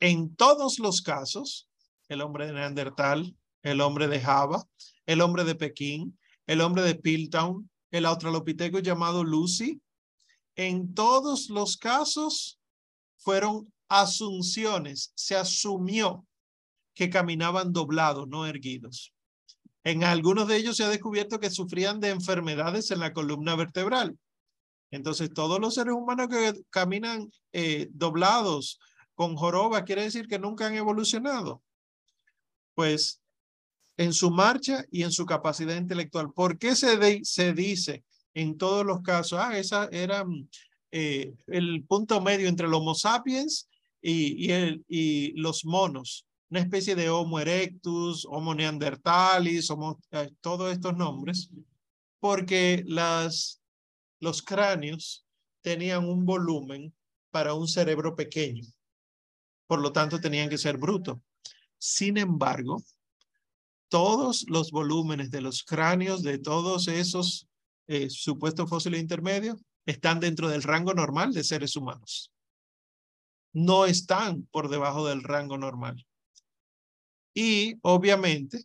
en todos los casos, el hombre de Neandertal, el hombre de Java, el hombre de Pekín, el hombre de Piltown, el australopiteco llamado Lucy. En todos los casos fueron asunciones, se asumió que caminaban doblados, no erguidos. En algunos de ellos se ha descubierto que sufrían de enfermedades en la columna vertebral. Entonces, todos los seres humanos que caminan eh, doblados con joroba, quiere decir que nunca han evolucionado. Pues en su marcha y en su capacidad intelectual. ¿Por qué se, dice en todos los casos, ah, esa era mm, eh, el punto medio entre los Homo sapiens y, el, los monos? Una especie de Homo erectus, Homo neanderthalis, homo, eh, todos estos nombres, porque los cráneos tenían un volumen para un cerebro pequeño. Por lo tanto, tenían que ser brutos. Sin embargo, todos los volúmenes de los cráneos de todos esos eh, supuestos fósiles intermedios están dentro del rango normal de seres humanos. No están por debajo del rango normal. Y obviamente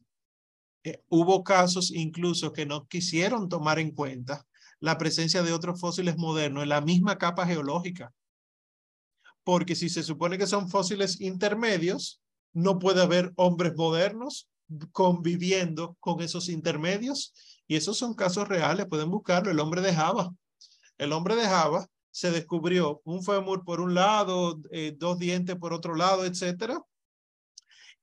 eh, hubo casos incluso que no quisieron tomar en cuenta la presencia de otros fósiles modernos en la misma capa geológica. Porque si se supone que son fósiles intermedios, no puede haber hombres modernos conviviendo con esos intermedios. Y esos son casos reales, pueden buscarlo. El hombre de Java. El hombre de Java se descubrió un fémur por un lado, eh, dos dientes por otro lado, etcétera.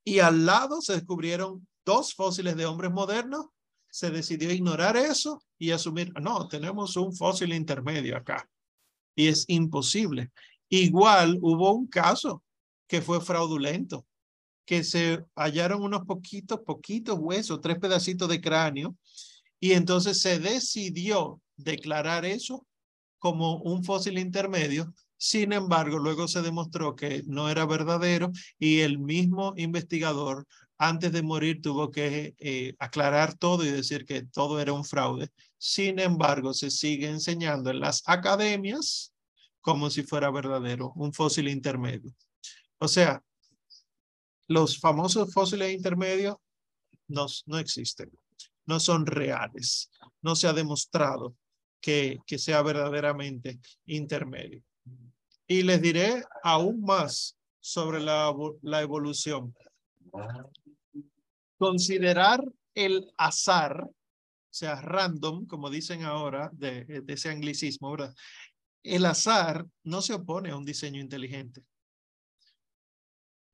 Y al lado se descubrieron dos fósiles de hombres modernos. Se decidió ignorar eso y asumir, no, tenemos un fósil intermedio acá. Y es imposible. Igual hubo un caso que fue fraudulento que se hallaron unos poquitos, poquitos huesos, tres pedacitos de cráneo, y entonces se decidió declarar eso como un fósil intermedio. Sin embargo, luego se demostró que no era verdadero y el mismo investigador antes de morir tuvo que eh, aclarar todo y decir que todo era un fraude. Sin embargo, se sigue enseñando en las academias como si fuera verdadero, un fósil intermedio. O sea, los famosos fósiles intermedios no, no existen, no son reales, no se ha demostrado que, que sea verdaderamente intermedio. Y les diré aún más sobre la, la evolución. Considerar el azar, o sea, random, como dicen ahora, de, ese anglicismo, ¿verdad? El azar no se opone a un diseño inteligente.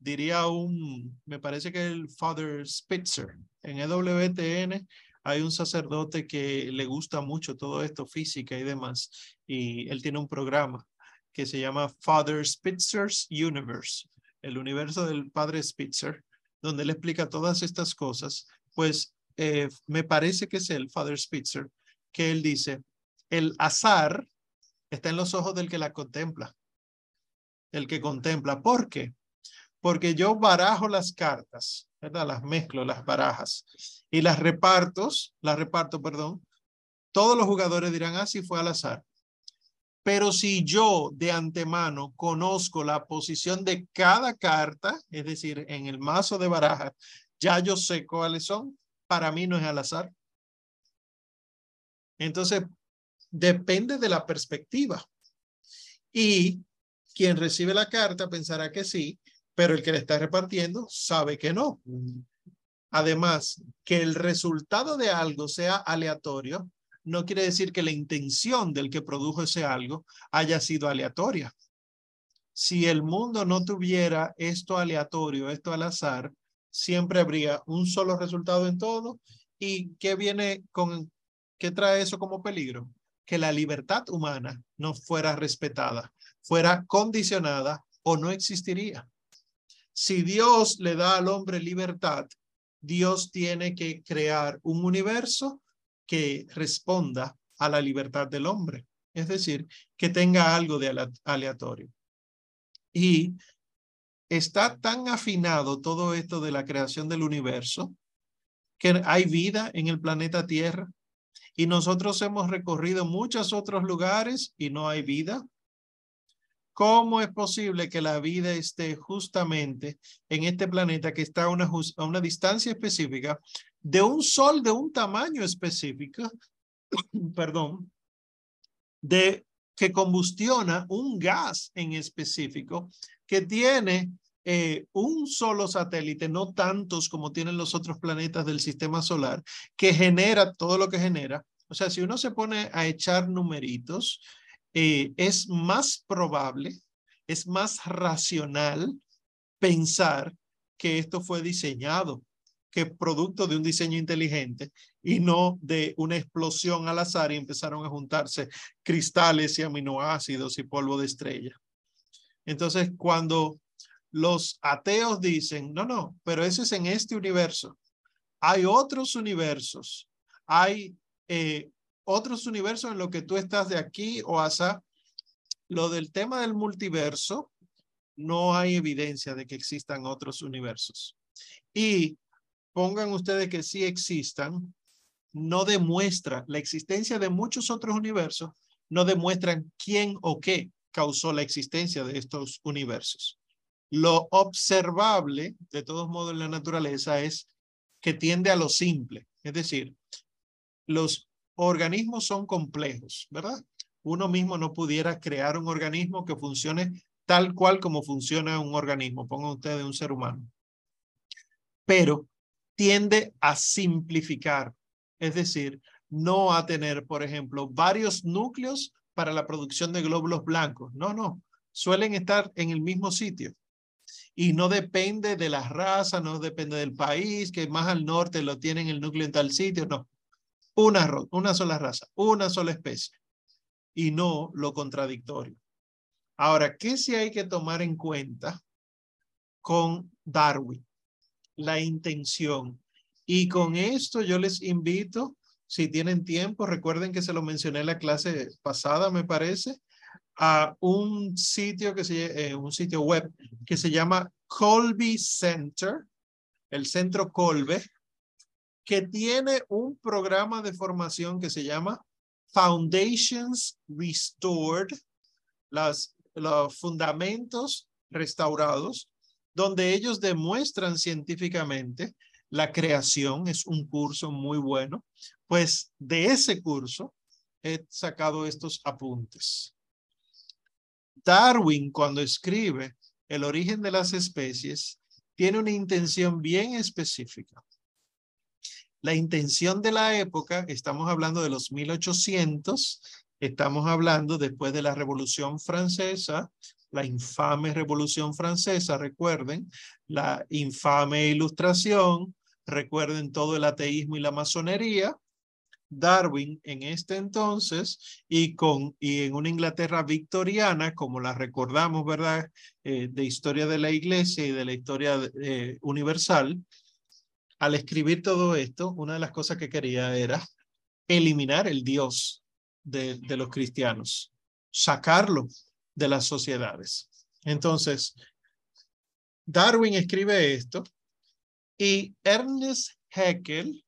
Diría un, me parece que el Father Spitzer, en EWTN hay un sacerdote que le gusta mucho todo esto, física y demás, y él tiene un programa que se llama Father Spitzer's Universe, el universo del padre Spitzer, donde él explica todas estas cosas, pues eh, me parece que es el Father Spitzer, que él dice, el azar está en los ojos del que la contempla, el que contempla. ¿Por qué? Porque yo barajo las cartas, ¿verdad? Las mezclo, las barajas, y las reparto, las reparto, perdón. Todos los jugadores dirán, ah, sí fue al azar. Pero si yo de antemano conozco la posición de cada carta, es decir, en el mazo de barajas, ya yo sé cuáles son, para mí no es al azar. Entonces, depende de la perspectiva. Y quien recibe la carta pensará que sí, pero el que le está repartiendo sabe que no. Además, que el resultado de algo sea aleatorio no quiere decir que la intención del que produjo ese algo haya sido aleatoria. Si el mundo no tuviera esto aleatorio, esto al azar, siempre habría un solo resultado en todo. ¿Y qué viene con, qué trae eso como peligro? Que la libertad humana no fuera respetada, fuera condicionada o no existiría. Si Dios le da al hombre libertad, Dios tiene que crear un universo que responda a la libertad del hombre, es decir, que tenga algo de aleatorio. Y está tan afinado todo esto de la creación del universo que hay vida en el planeta Tierra y nosotros hemos recorrido muchos otros lugares y no hay vida. ¿Cómo es posible que la vida esté justamente en este planeta que está a una, a una distancia específica de un sol de un tamaño específico, perdón, de que combustiona un gas en específico que tiene eh, un solo satélite, no tantos como tienen los otros planetas del sistema solar, que genera todo lo que genera. O sea, si uno se pone a echar numeritos, eh, es más probable, es más racional pensar que esto fue diseñado que producto de un diseño inteligente y no de una explosión al azar y empezaron a juntarse cristales y aminoácidos y polvo de estrella. Entonces, cuando los ateos dicen, no, no, pero ese es en este universo. Hay otros universos, hay eh, otros universos en los que tú estás de aquí o allá. Lo del tema del multiverso, no hay evidencia de que existan otros universos. Y pongan ustedes que sí existan, no demuestra la existencia de muchos otros universos, no demuestran quién o qué causó la existencia de estos universos. Lo observable, de todos modos, en la naturaleza es que tiende a lo simple, es decir, los organismos son complejos, ¿verdad? Uno mismo no pudiera crear un organismo que funcione tal cual como funciona un organismo, pongan ustedes un ser humano. Pero tiende a simplificar, es decir, no a tener, por ejemplo, varios núcleos para la producción de glóbulos blancos. No, no, suelen estar en el mismo sitio. Y no depende de la raza, no depende del país, que más al norte lo tienen el núcleo en tal sitio, no. Una, una sola raza, una sola especie. Y no lo contradictorio. Ahora, ¿qué sí hay que tomar en cuenta con Darwin? la intención. Y con esto yo les invito, si tienen tiempo, recuerden que se lo mencioné en la clase pasada, me parece, a un sitio que se, eh, un sitio web que se llama Colby Center, el Centro Colbe, que tiene un programa de formación que se llama Foundations Restored, los fundamentos restaurados, donde ellos demuestran científicamente la creación. Es un curso muy bueno. Pues de ese curso he sacado estos apuntes. Darwin, cuando escribe el origen de las especies, tiene una intención bien específica. La intención de la época, estamos hablando de los 1800, estamos hablando después de la Revolución Francesa, la infame Revolución Francesa, recuerden, la infame Ilustración, recuerden todo el ateísmo y la masonería, Darwin en este entonces y, con, y en una Inglaterra victoriana, como la recordamos, ¿verdad? Eh, de historia de la iglesia y de la historia eh, universal, al escribir todo esto, una de las cosas que quería era eliminar el Dios de, los cristianos, sacarlo de las sociedades. Entonces, Darwin escribe esto y Ernest Haeckel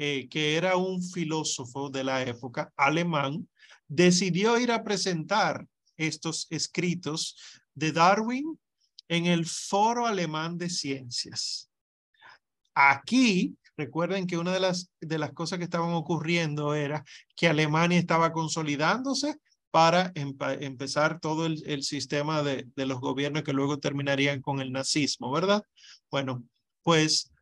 eh, que era un filósofo de la época alemán, decidió ir a presentar estos escritos de Darwin en el Foro Alemán de Ciencias. Aquí, recuerden que una de las, de las cosas que estaban ocurriendo era que Alemania estaba consolidándose para empezar todo el, el sistema de, de los gobiernos que luego terminarían con el nazismo, ¿verdad? Bueno, pues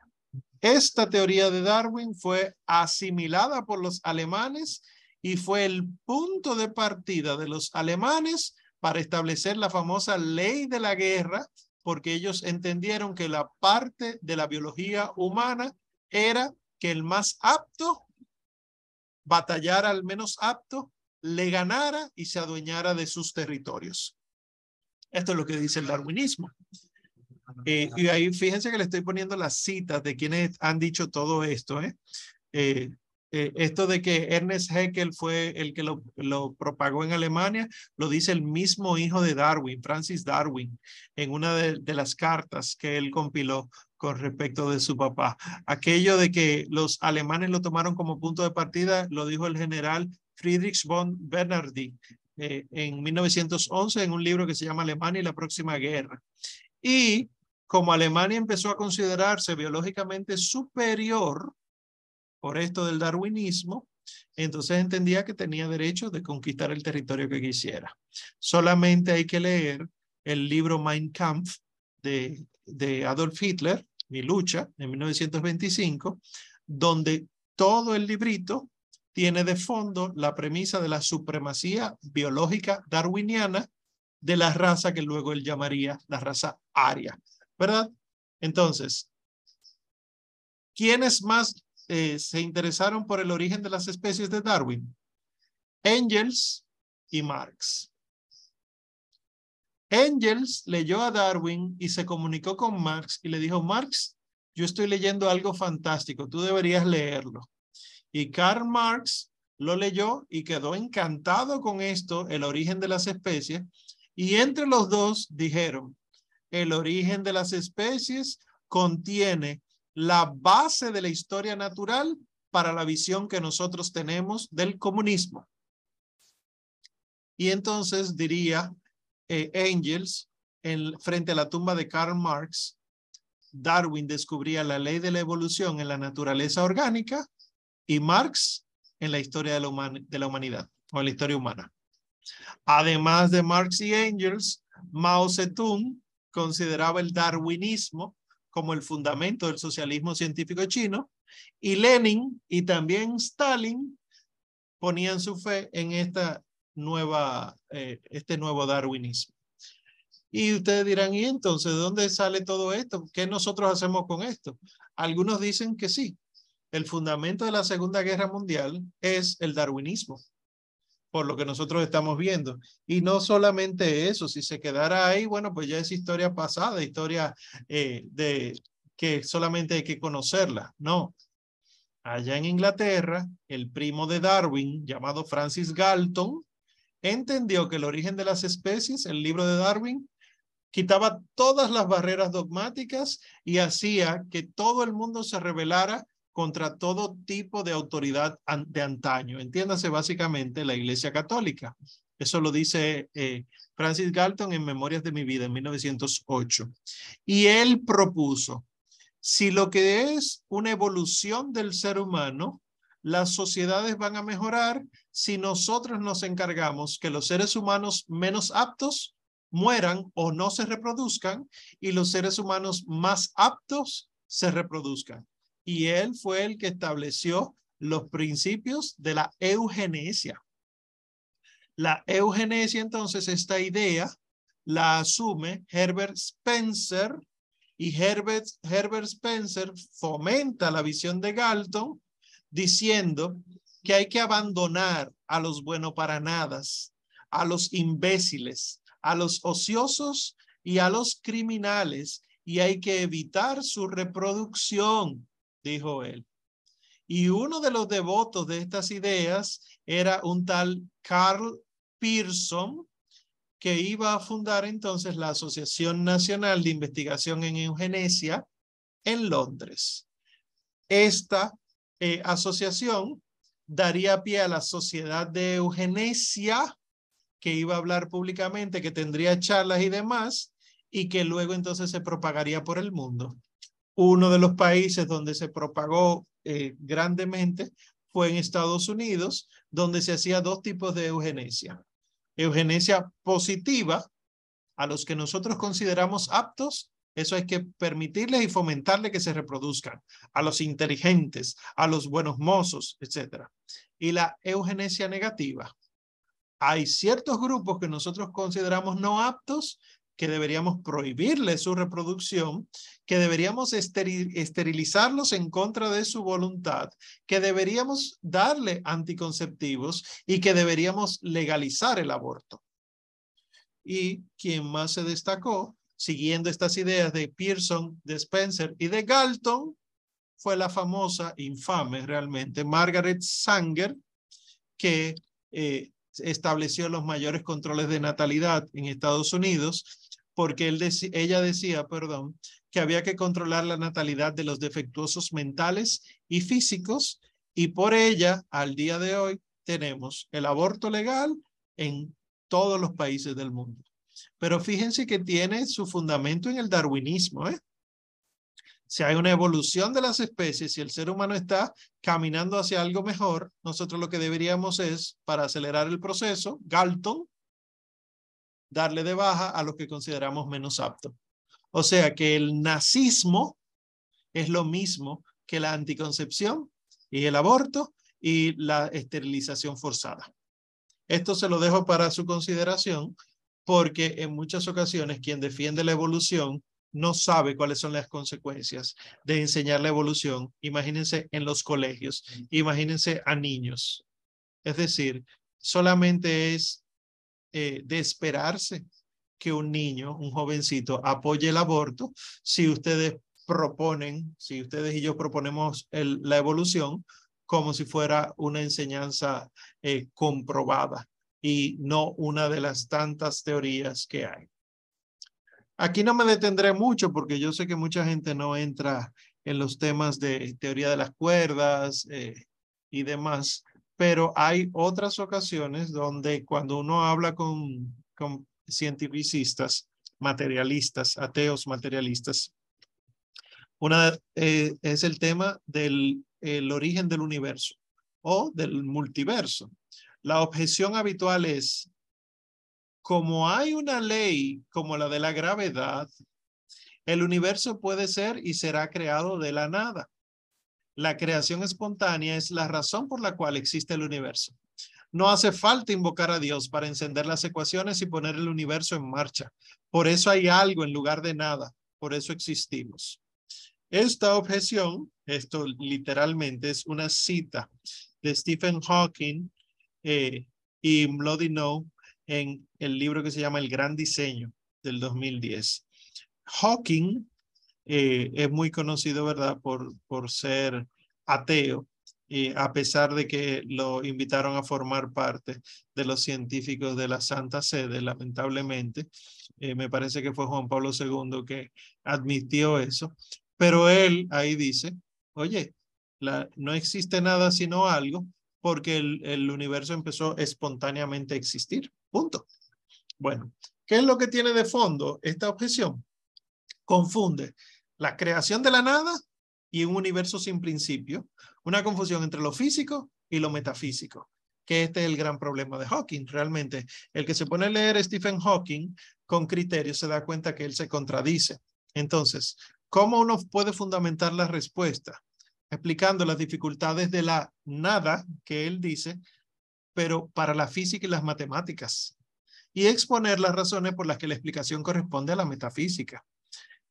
esta teoría de Darwin fue asimilada por los alemanes y fue el punto de partida de los alemanes para establecer la famosa ley de la guerra, porque ellos entendieron que la parte de la biología humana era que el más apto batallara al menos apto, le ganara y se adueñara de sus territorios. Esto es lo que dice el darwinismo. Eh, y ahí fíjense que le estoy poniendo las citas de quienes han dicho todo esto. ¿eh? Eh, esto de que Ernest Haeckel fue el que lo, propagó en Alemania, lo dice el mismo hijo de Darwin, Francis Darwin, en una de, las cartas que él compiló con respecto de su papá. Aquello de que los alemanes lo tomaron como punto de partida, lo dijo el general Friedrich von Bernardi en 1911 en un libro que se llama Alemania y la próxima guerra. Y como Alemania empezó a considerarse biológicamente superior por esto del darwinismo, entonces entendía que tenía derecho de conquistar el territorio que quisiera. Solamente hay que leer el libro Mein Kampf de, de Adolf Hitler, Mi lucha, en 1925, donde todo el librito tiene de fondo la premisa de la supremacía biológica darwiniana de la raza que luego él llamaría la raza aria. ¿verdad? Entonces, ¿quiénes más eh, se interesaron por el origen de las especies de Darwin? Engels y Marx. Engels leyó a Darwin y se comunicó con Marx y le dijo, Marx, yo estoy leyendo algo fantástico, tú deberías leerlo. Y Karl Marx lo leyó y quedó encantado con esto, el origen de las especies, y entre los dos dijeron, el origen de las especies contiene la base de la historia natural para la visión que nosotros tenemos del comunismo. Y entonces diría eh, frente a la tumba de Karl Marx, Darwin descubría la ley de la evolución en la naturaleza orgánica y Marx en la historia de la, la humanidad o la historia humana. Además de Marx y Engels, Mao Zedong consideraba el darwinismo como el fundamento del socialismo científico chino y Lenin y también Stalin ponían su fe en esta nueva, eh, este nuevo darwinismo. Y ustedes dirán, ¿y entonces de dónde sale todo esto? ¿Qué nosotros hacemos con esto? Algunos dicen que sí. El fundamento de la Segunda Guerra Mundial es el darwinismo por lo que nosotros estamos viendo. Y no solamente eso, si se quedara ahí, bueno, pues ya es historia pasada, historia eh, de que solamente hay que conocerla. No. Allá en Inglaterra, el primo de Darwin, llamado Francis Galton, entendió que el origen de las especies, el libro de Darwin, quitaba todas las barreras dogmáticas y hacía que todo el mundo se rebelara contra todo tipo de autoridad de antaño. Entiéndase básicamente la Iglesia Católica. Eso lo dice eh, Francis Galton en Memorias de mi vida en 1908. Y él propuso, si lo que es una evolución del ser humano, las sociedades van a mejorar si nosotros nos encargamos que los seres humanos menos aptos mueran o no se reproduzcan y los seres humanos más aptos se reproduzcan. Y él fue el que estableció los principios de la eugenesia. La eugenesia, entonces, esta idea la asume Herbert Spencer y Herbert, Herbert Spencer fomenta la visión de Galton diciendo que hay que abandonar a los bueno para nadas, a los imbéciles, a los ociosos y a los criminales y hay que evitar su reproducción, dijo él. Y uno de los devotos de estas ideas era un tal Carl Pearson, que iba a fundar entonces la Asociación Nacional de Investigación en Eugenesia en Londres. Esta eh, asociación daría pie a la Sociedad de Eugenesia, que iba a hablar públicamente, que tendría charlas y demás, y que luego entonces se propagaría por el mundo. Uno de los países donde se propagó eh, grandemente fue en Estados Unidos, donde se hacía dos tipos de eugenesia. Eugenesia positiva, a los que nosotros consideramos aptos, eso hay que permitirles y fomentarles que se reproduzcan, a los inteligentes, a los buenos mozos, etc. Y la eugenesia negativa. Hay ciertos grupos que nosotros consideramos no aptos que deberíamos prohibirle su reproducción, que deberíamos esterilizarlos en contra de su voluntad, que deberíamos darle anticonceptivos y que deberíamos legalizar el aborto. Y quien más se destacó, siguiendo estas ideas de Pearson, de Spencer y de Galton, fue la famosa, infame realmente, Margaret Sanger, que eh, estableció los mayores controles de natalidad en Estados Unidos porque ella decía, perdón, que había que controlar la natalidad de los defectuosos mentales y físicos y por ella, al día de hoy, tenemos el aborto legal en todos los países del mundo. Pero fíjense que tiene su fundamento en el darwinismo. ¿eh? Si hay una evolución de las especies y el ser humano está caminando hacia algo mejor, nosotros lo que deberíamos es, para acelerar el proceso, Galton darle de baja a los que consideramos menos aptos. O sea que el nazismo es lo mismo que la anticoncepción y el aborto y la esterilización forzada. Esto se lo dejo para su consideración porque en muchas ocasiones quien defiende la evolución no sabe cuáles son las consecuencias de enseñar la evolución. Imagínense en los colegios, imagínense a niños. Es decir, solamente es eh, de esperarse que un niño, un jovencito, apoye el aborto si ustedes proponen, si ustedes y yo proponemos la evolución como si fuera una enseñanza eh, comprobada y no una de las tantas teorías que hay. Aquí no me detendré mucho porque yo sé que mucha gente no entra en los temas de teoría de las cuerdas eh, y demás, pero hay otras ocasiones donde cuando uno habla con, con cientificistas, materialistas, ateos materialistas, una eh, es el tema del el origen del universo o del multiverso. La objeción habitual es, como hay una ley como la de la gravedad, el universo puede ser y será creado de la nada. La creación espontánea es la razón por la cual existe el universo. No hace falta invocar a Dios para encender las ecuaciones y poner el universo en marcha. Por eso hay algo en lugar de nada. Por eso existimos. Esta objeción, esto literalmente es una cita de Stephen Hawking eh, y Mlodinow en el libro que se llama El Gran Diseño del 2010. Hawking eh, es muy conocido, ¿verdad?, por, por ser ateo y a pesar de que lo invitaron a formar parte de los científicos de la Santa Sede, lamentablemente, eh, me parece que fue Juan Pablo II que admitió eso, pero él ahí dice, oye, no existe nada sino algo porque el, el universo empezó espontáneamente a existir, punto. Bueno, ¿qué es lo que tiene de fondo esta objeción? Confunde la creación de la nada y un universo sin principio, una confusión entre lo físico y lo metafísico, que este es el gran problema de Hawking. Realmente, el que se pone a leer Stephen Hawking con criterio se da cuenta que él se contradice. Entonces, ¿cómo uno puede fundamentar la respuesta? Explicando las dificultades de la nada que él dice, pero para la física y las matemáticas. Y exponer las razones por las que la explicación corresponde a la metafísica.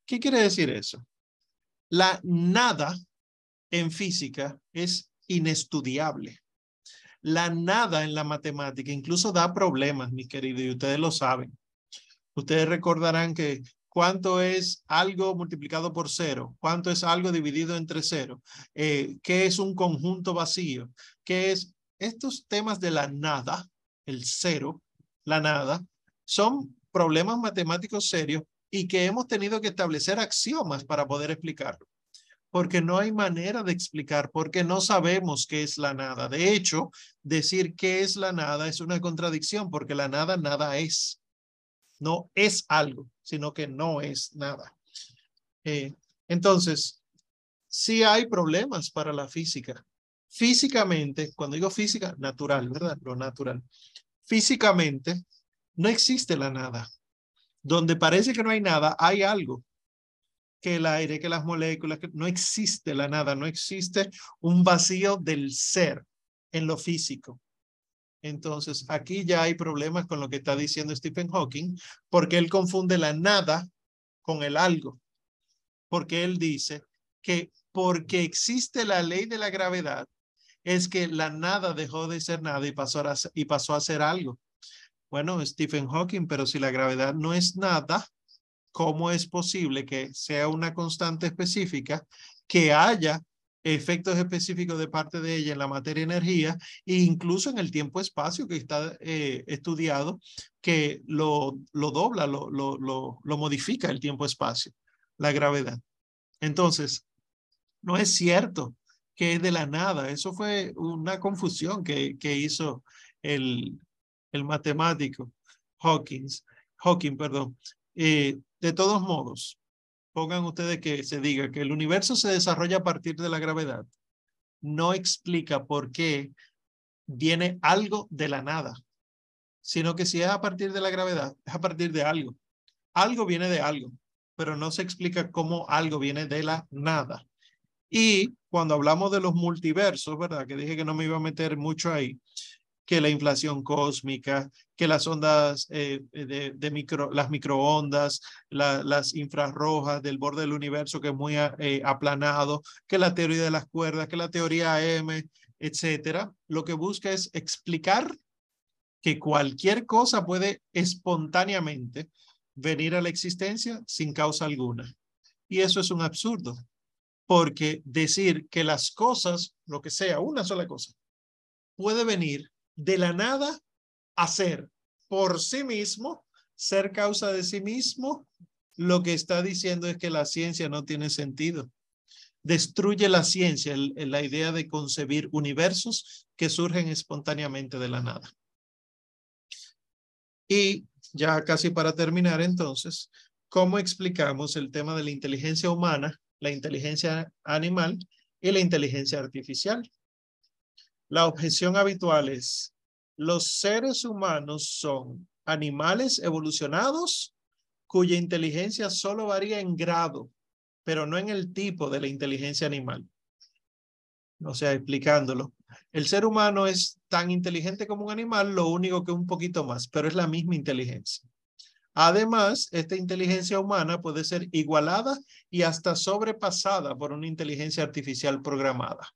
¿Qué quiere decir eso? La nada en física es inestudiable. La nada en la matemática incluso da problemas, mis queridos, y ustedes lo saben. Ustedes recordarán que cuánto es algo multiplicado por cero, cuánto es algo dividido entre cero, eh, qué es un conjunto vacío, qué es estos temas de la nada, el cero, la nada, son problemas matemáticos serios y que hemos tenido que establecer axiomas para poder explicarlo. Porque no hay manera de explicar, porque no sabemos qué es la nada. De hecho, decir qué es la nada es una contradicción, porque la nada nada es. No es algo, sino que no es nada. Eh, entonces, sí hay problemas para la física. Físicamente, cuando digo física, natural, ¿verdad? Lo natural. Físicamente, no existe la nada donde parece que no hay nada, hay algo. Que el aire, que las moléculas, que no existe la nada, no existe un vacío del ser en lo físico. Entonces, aquí ya hay problemas con lo que está diciendo Stephen Hawking, porque él confunde la nada con el algo. Porque él dice que porque existe la ley de la gravedad, es que la nada dejó de ser nada y pasó a, y pasó a ser algo. Bueno, Stephen Hawking, pero si la gravedad no es nada, ¿cómo es posible que sea una constante específica, que haya efectos específicos de parte de ella en la materia energía e incluso en el tiempo-espacio que está eh, estudiado, que lo, lo dobla, lo, lo, lo, lo modifica el tiempo-espacio, la gravedad. Entonces, no es cierto que es de la nada. Eso fue una confusión que, que hizo el, el matemático Hawkins, Hawking, perdón. Eh, de todos modos, pongan ustedes que se diga que el universo se desarrolla a partir de la gravedad. No explica por qué viene algo de la nada, sino que si es a partir de la gravedad, es a partir de algo. Algo viene de algo, pero no se explica cómo algo viene de la nada. Y cuando hablamos de los multiversos, ¿verdad? Que dije que no me iba a meter mucho ahí que la inflación cósmica, que las ondas eh, de, micro, las microondas, las infrarrojas del borde del universo que es muy eh, aplanado, que la teoría de las cuerdas, que la teoría M, etcétera, lo que busca es explicar que cualquier cosa puede espontáneamente venir a la existencia sin causa alguna. Y eso es un absurdo, porque decir que las cosas, lo que sea, una sola cosa, puede venir de la nada a ser por sí mismo, ser causa de sí mismo, lo que está diciendo es que la ciencia no tiene sentido. Destruye la ciencia, la idea de concebir universos que surgen espontáneamente de la nada. Y ya casi para terminar entonces, ¿cómo explicamos el tema de la inteligencia humana, la inteligencia animal y la inteligencia artificial? La objeción habitual es, los seres humanos son animales evolucionados cuya inteligencia solo varía en grado, pero no en el tipo de la inteligencia animal. O sea, explicándolo. El ser humano es tan inteligente como un animal, lo único que un poquito más, pero es la misma inteligencia. Además, esta inteligencia humana puede ser igualada y hasta sobrepasada por una inteligencia artificial programada.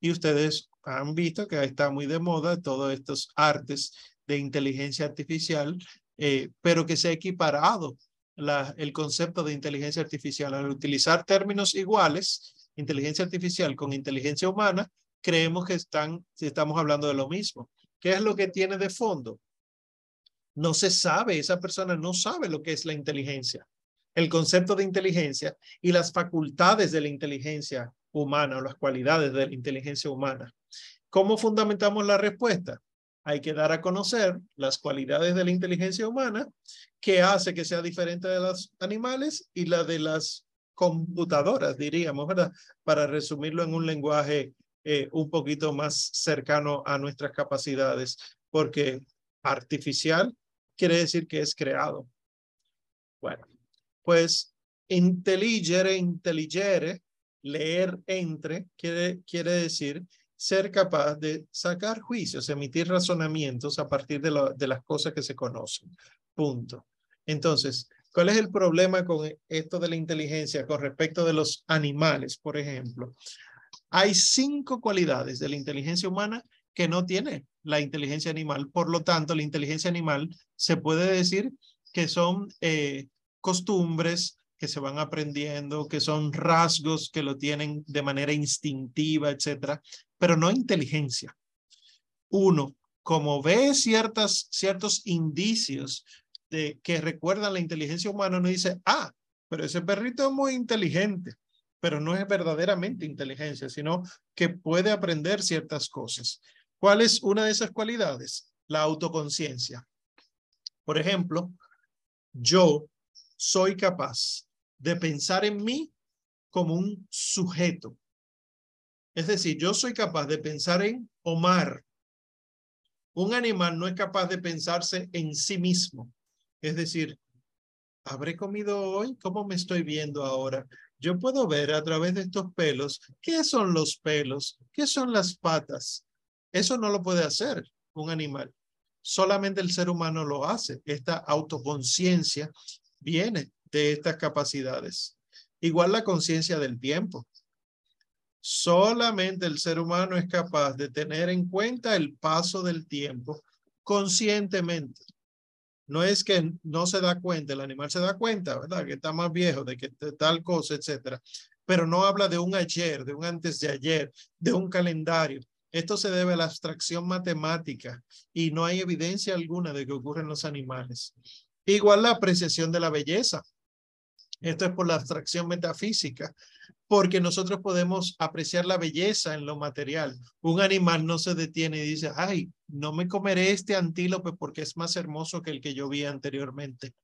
Y ustedes han visto que está muy de moda todos estos artes de inteligencia artificial, eh, pero que se ha equiparado la, el concepto de inteligencia artificial al utilizar términos iguales, inteligencia artificial con inteligencia humana, creemos que están, estamos hablando de lo mismo. ¿Qué es lo que tiene de fondo? No se sabe, esa persona no sabe lo que es la inteligencia, el concepto de inteligencia y las facultades de la inteligencia humana o las cualidades de la inteligencia humana. ¿Cómo fundamentamos la respuesta? Hay que dar a conocer las cualidades de la inteligencia humana que hace que sea diferente de los animales y la de las computadoras, diríamos, ¿verdad? Para resumirlo en un lenguaje eh, un poquito más cercano a nuestras capacidades, porque artificial quiere decir que es creado. Bueno, pues intelligere, intelligere, leer entre, quiere, quiere decir ser capaz de sacar juicios, emitir razonamientos a partir de, de las cosas que se conocen. Punto. Entonces, ¿cuál es el problema con esto de la inteligencia con respecto de los animales, por ejemplo? Hay cinco cualidades de la inteligencia humana que no tiene la inteligencia animal. Por lo tanto, la inteligencia animal se puede decir que son eh, costumbres que se van aprendiendo, que son rasgos que lo tienen de manera instintiva, etcétera, pero no inteligencia. Uno, como ve ciertas, ciertos indicios de que recuerdan la inteligencia humana, uno dice, ah, pero ese perrito es muy inteligente, pero no es verdaderamente inteligencia, sino que puede aprender ciertas cosas. ¿Cuál es una de esas cualidades? La autoconciencia. Por ejemplo, yo soy capaz de pensar en mí como un sujeto. Es decir, yo soy capaz de pensar en Omar. Un animal no es capaz de pensarse en sí mismo. Es decir, ¿habré comido hoy? ¿Cómo me estoy viendo ahora? Yo puedo ver a través de estos pelos qué son los pelos, qué son las patas. Eso no lo puede hacer un animal. Solamente el ser humano lo hace. Esta autoconciencia viene de estas capacidades. Igual la conciencia del tiempo. Solamente el ser humano es capaz de tener en cuenta el paso del tiempo conscientemente. No es que no se da cuenta, el animal se da cuenta, ¿verdad? Que está más viejo, de que tal cosa, etcétera. Pero no habla de un ayer, de un antes de ayer, de un calendario. Esto se debe a la abstracción matemática y no hay evidencia alguna de que ocurre en los animales. Igual la apreciación de la belleza. Esto es por la abstracción metafísica, porque nosotros podemos apreciar la belleza en lo material. Un animal no se detiene y dice, ay, no me comeré este antílope porque es más hermoso que el que yo vi anteriormente.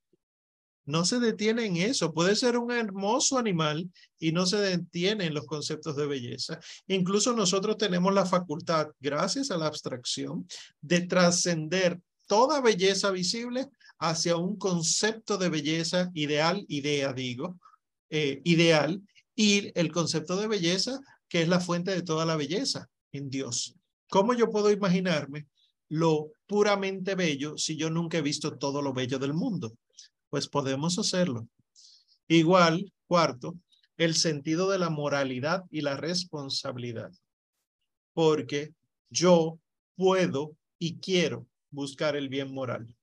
No se detiene en eso. Puede ser un hermoso animal y no se detiene en los conceptos de belleza. Incluso nosotros tenemos la facultad, gracias a la abstracción, de trascender toda belleza visible hacia un concepto de belleza ideal, idea digo, eh, ideal, y el concepto de belleza que es la fuente de toda la belleza en Dios. ¿Cómo yo puedo imaginarme lo puramente bello si yo nunca he visto todo lo bello del mundo? Pues podemos hacerlo. Igual, cuarto, el sentido de la moralidad y la responsabilidad. Porque yo puedo y quiero buscar el bien moral.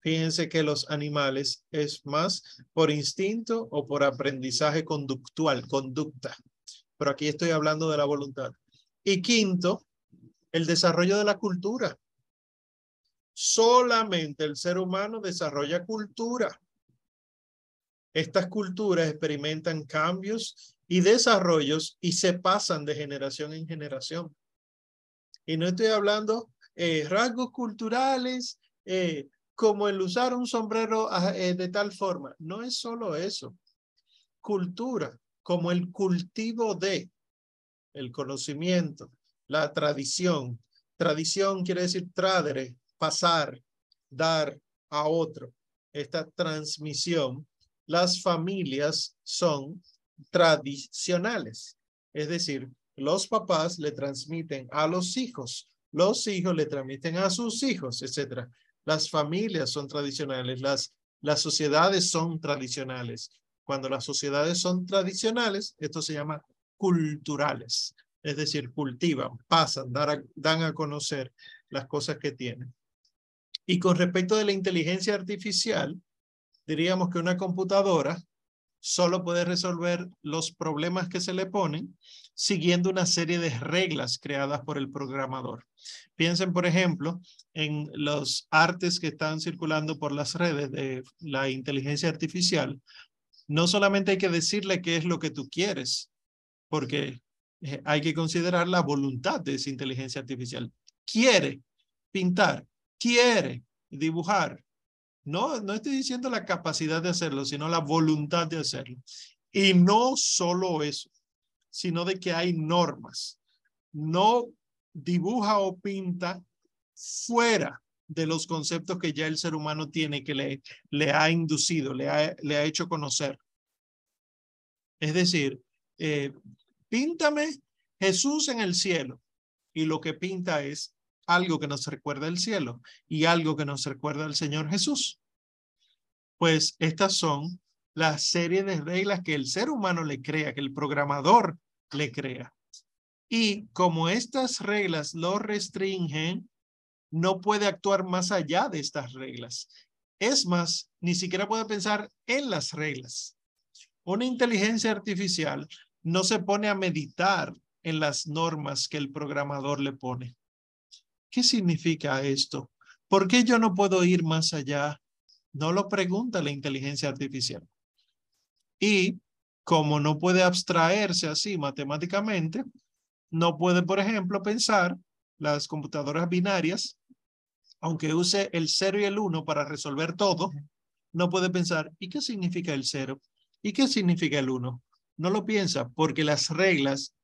Fíjense que los animales es más por instinto o por aprendizaje conductual, conducta. Pero aquí estoy hablando de la voluntad. Y quinto, el desarrollo de la cultura. Solamente el ser humano desarrolla cultura. Estas culturas experimentan cambios y desarrollos y se pasan de generación en generación. Y no estoy hablando eh, rasgos culturales, eh, como el usar un sombrero ah, eh, de tal forma. No es solo eso. Cultura, como el cultivo de el conocimiento, la tradición. Tradición quiere decir tradere, pasar, dar a otro. Esta transmisión, las familias son tradicionales. Es decir, los papás le transmiten a los hijos, los hijos le transmiten a sus hijos, etcétera. Las familias son tradicionales, las, las sociedades son tradicionales. Cuando las sociedades son tradicionales, esto se llama culturales, es decir, cultivan, pasan, dan a conocer las cosas que tienen. Y con respecto de la inteligencia artificial, diríamos que una computadora solo puede resolver los problemas que se le ponen siguiendo una serie de reglas creadas por el programador. Piensen, por ejemplo, en los artes que están circulando por las redes de la inteligencia artificial. No solamente hay que decirle qué es lo que tú quieres, porque eh, hay que considerar la voluntad de esa inteligencia artificial. Quiere pintar, quiere dibujar, no, no estoy diciendo la capacidad de hacerlo, sino la voluntad de hacerlo. Y no solo eso, sino de que hay normas. No dibuja o pinta fuera de los conceptos que ya el ser humano tiene, que le, ha inducido, le ha, le ha hecho conocer. Es decir, eh, píntame Jesús en el cielo. Y lo que pinta es algo que nos recuerda el cielo y algo que nos recuerda al Señor Jesús. Pues estas son las serie de reglas que el ser humano le crea, que el programador le crea. Y como estas reglas lo restringen, no puede actuar más allá de estas reglas. Es más, ni siquiera puede pensar en las reglas. Una inteligencia artificial no se pone a meditar en las normas que el programador le pone. ¿Qué significa esto? ¿Por qué yo no puedo ir más allá? No lo pregunta la inteligencia artificial. Y como no puede abstraerse así matemáticamente, no puede, por ejemplo, pensar las computadoras binarias, aunque use el 0 y el 1 para resolver todo, no puede pensar, ¿y qué significa el 0? ¿Y qué significa el 1? No lo piensa porque las reglas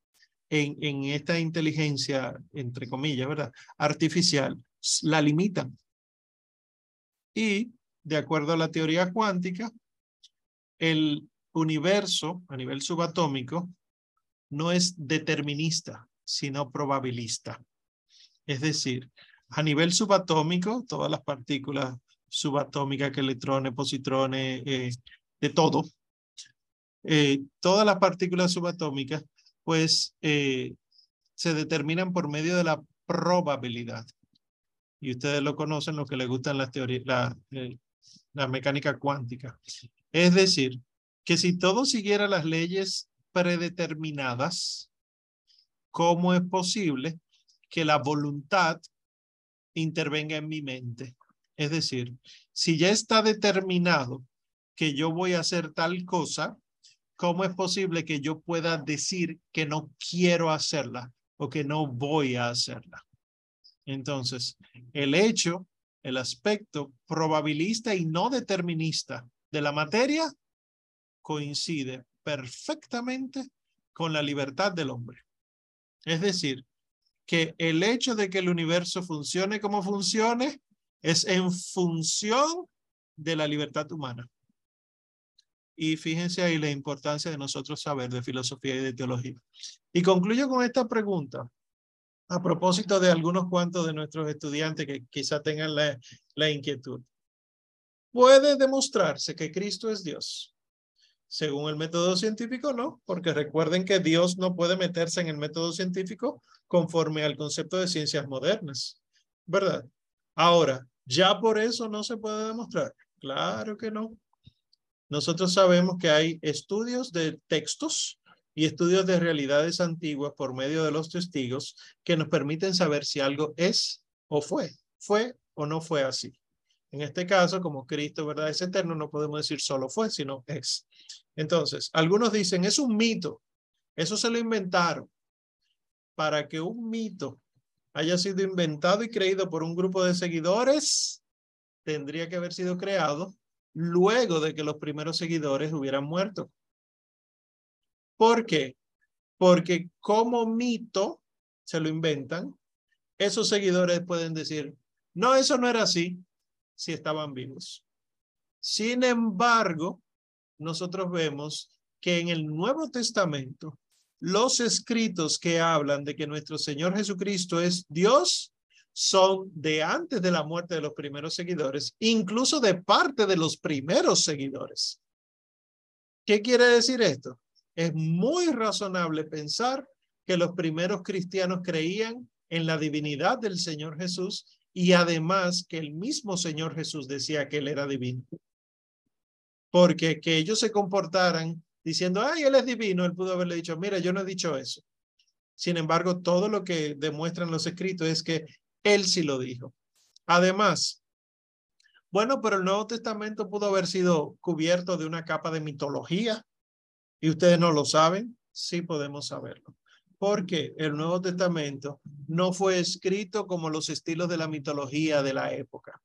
en, esta inteligencia, entre comillas, ¿verdad? Artificial, la limitan. Y, de acuerdo a la teoría cuántica, el universo a nivel subatómico no es determinista, sino probabilista. Es decir, a nivel subatómico, todas las partículas subatómicas, que electrones, positrones, eh, de todo, eh, todas las partículas subatómicas pues eh, se determinan por medio de la probabilidad. Y ustedes lo conocen, lo que les gustan las teorías, la, eh, la mecánica cuántica. Es decir, que si todo siguiera las leyes predeterminadas, ¿cómo es posible que la voluntad intervenga en mi mente? Es decir, si ya está determinado que yo voy a hacer tal cosa, ¿cómo es posible que yo pueda decir que no quiero hacerla o que no voy a hacerla? Entonces, el hecho, el aspecto probabilista y no determinista de la materia coincide perfectamente con la libertad del hombre. Es decir, que el hecho de que el universo funcione como funcione es en función de la libertad humana. Y fíjense ahí la importancia de nosotros saber de filosofía y de teología. Y concluyo con esta pregunta a propósito de algunos cuantos de nuestros estudiantes que quizá tengan la, la inquietud. ¿Puede demostrarse que Cristo es Dios? Según el método científico, no, porque recuerden que Dios no puede meterse en el método científico conforme al concepto de ciencias modernas, ¿verdad? Ahora, ¿ya por eso no se puede demostrar? Claro que no. Nosotros sabemos que hay estudios de textos y estudios de realidades antiguas por medio de los testigos que nos permiten saber si algo es o fue, fue o no fue así. En este caso, como Cristo, ¿verdad? Es eterno, no podemos decir solo fue, sino es. Entonces, algunos dicen, es un mito. Eso se lo inventaron. Para que un mito haya sido inventado y creído por un grupo de seguidores, tendría que haber sido creado luego de que los primeros seguidores hubieran muerto. ¿Por qué? Porque como mito se lo inventan, esos seguidores pueden decir, no, eso no era así si estaban vivos. Sin embargo, nosotros vemos que en el Nuevo Testamento, los escritos que hablan de que nuestro Señor Jesucristo es Dios son de antes de la muerte de los primeros seguidores, incluso de parte de los primeros seguidores. ¿Qué quiere decir esto? Es muy razonable pensar que los primeros cristianos creían en la divinidad del Señor Jesús y además que el mismo Señor Jesús decía que él era divino. porque que ellos se comportaran diciendo, ay, él es divino, él pudo haberle dicho, mira, yo no he dicho eso. Sin embargo, todo lo que demuestran los escritos es que él sí lo dijo. Además, bueno, pero el Nuevo Testamento pudo haber sido cubierto de una capa de mitología y ustedes no lo saben. Sí podemos saberlo. Porque el Nuevo Testamento no fue escrito como los estilos de la mitología de la época.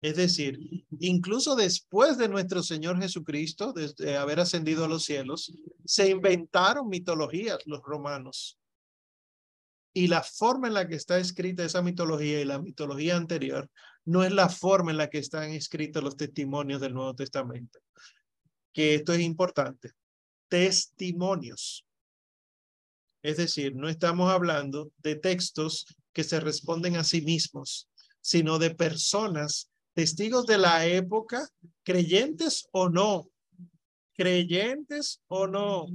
Es decir, incluso después de nuestro Señor Jesucristo, desde haber ascendido a los cielos, se inventaron mitologías los romanos. Y la forma en la que está escrita esa mitología y la mitología anterior no es la forma en la que están escritos los testimonios del Nuevo Testamento. Que esto es importante. Testimonios. Es decir, no estamos hablando de textos que se responden a sí mismos, sino de personas, testigos de la época, creyentes o no, creyentes o no,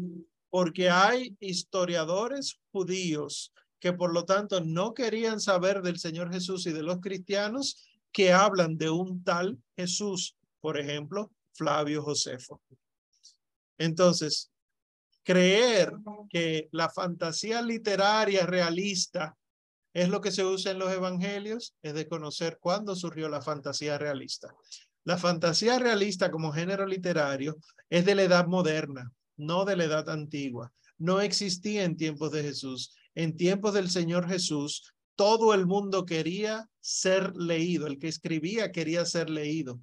porque hay historiadores judíos que por lo tanto no querían saber del Señor Jesús y de los cristianos que hablan de un tal Jesús, por ejemplo, Flavio Josefo. Entonces, creer que la fantasía literaria realista es lo que se usa en los evangelios, es de conocer cuándo surgió la fantasía realista. La fantasía realista como género literario es de la edad moderna, no de la edad antigua. No existía en tiempos de Jesús en tiempos del Señor Jesús, todo el mundo quería ser leído, el que escribía quería ser leído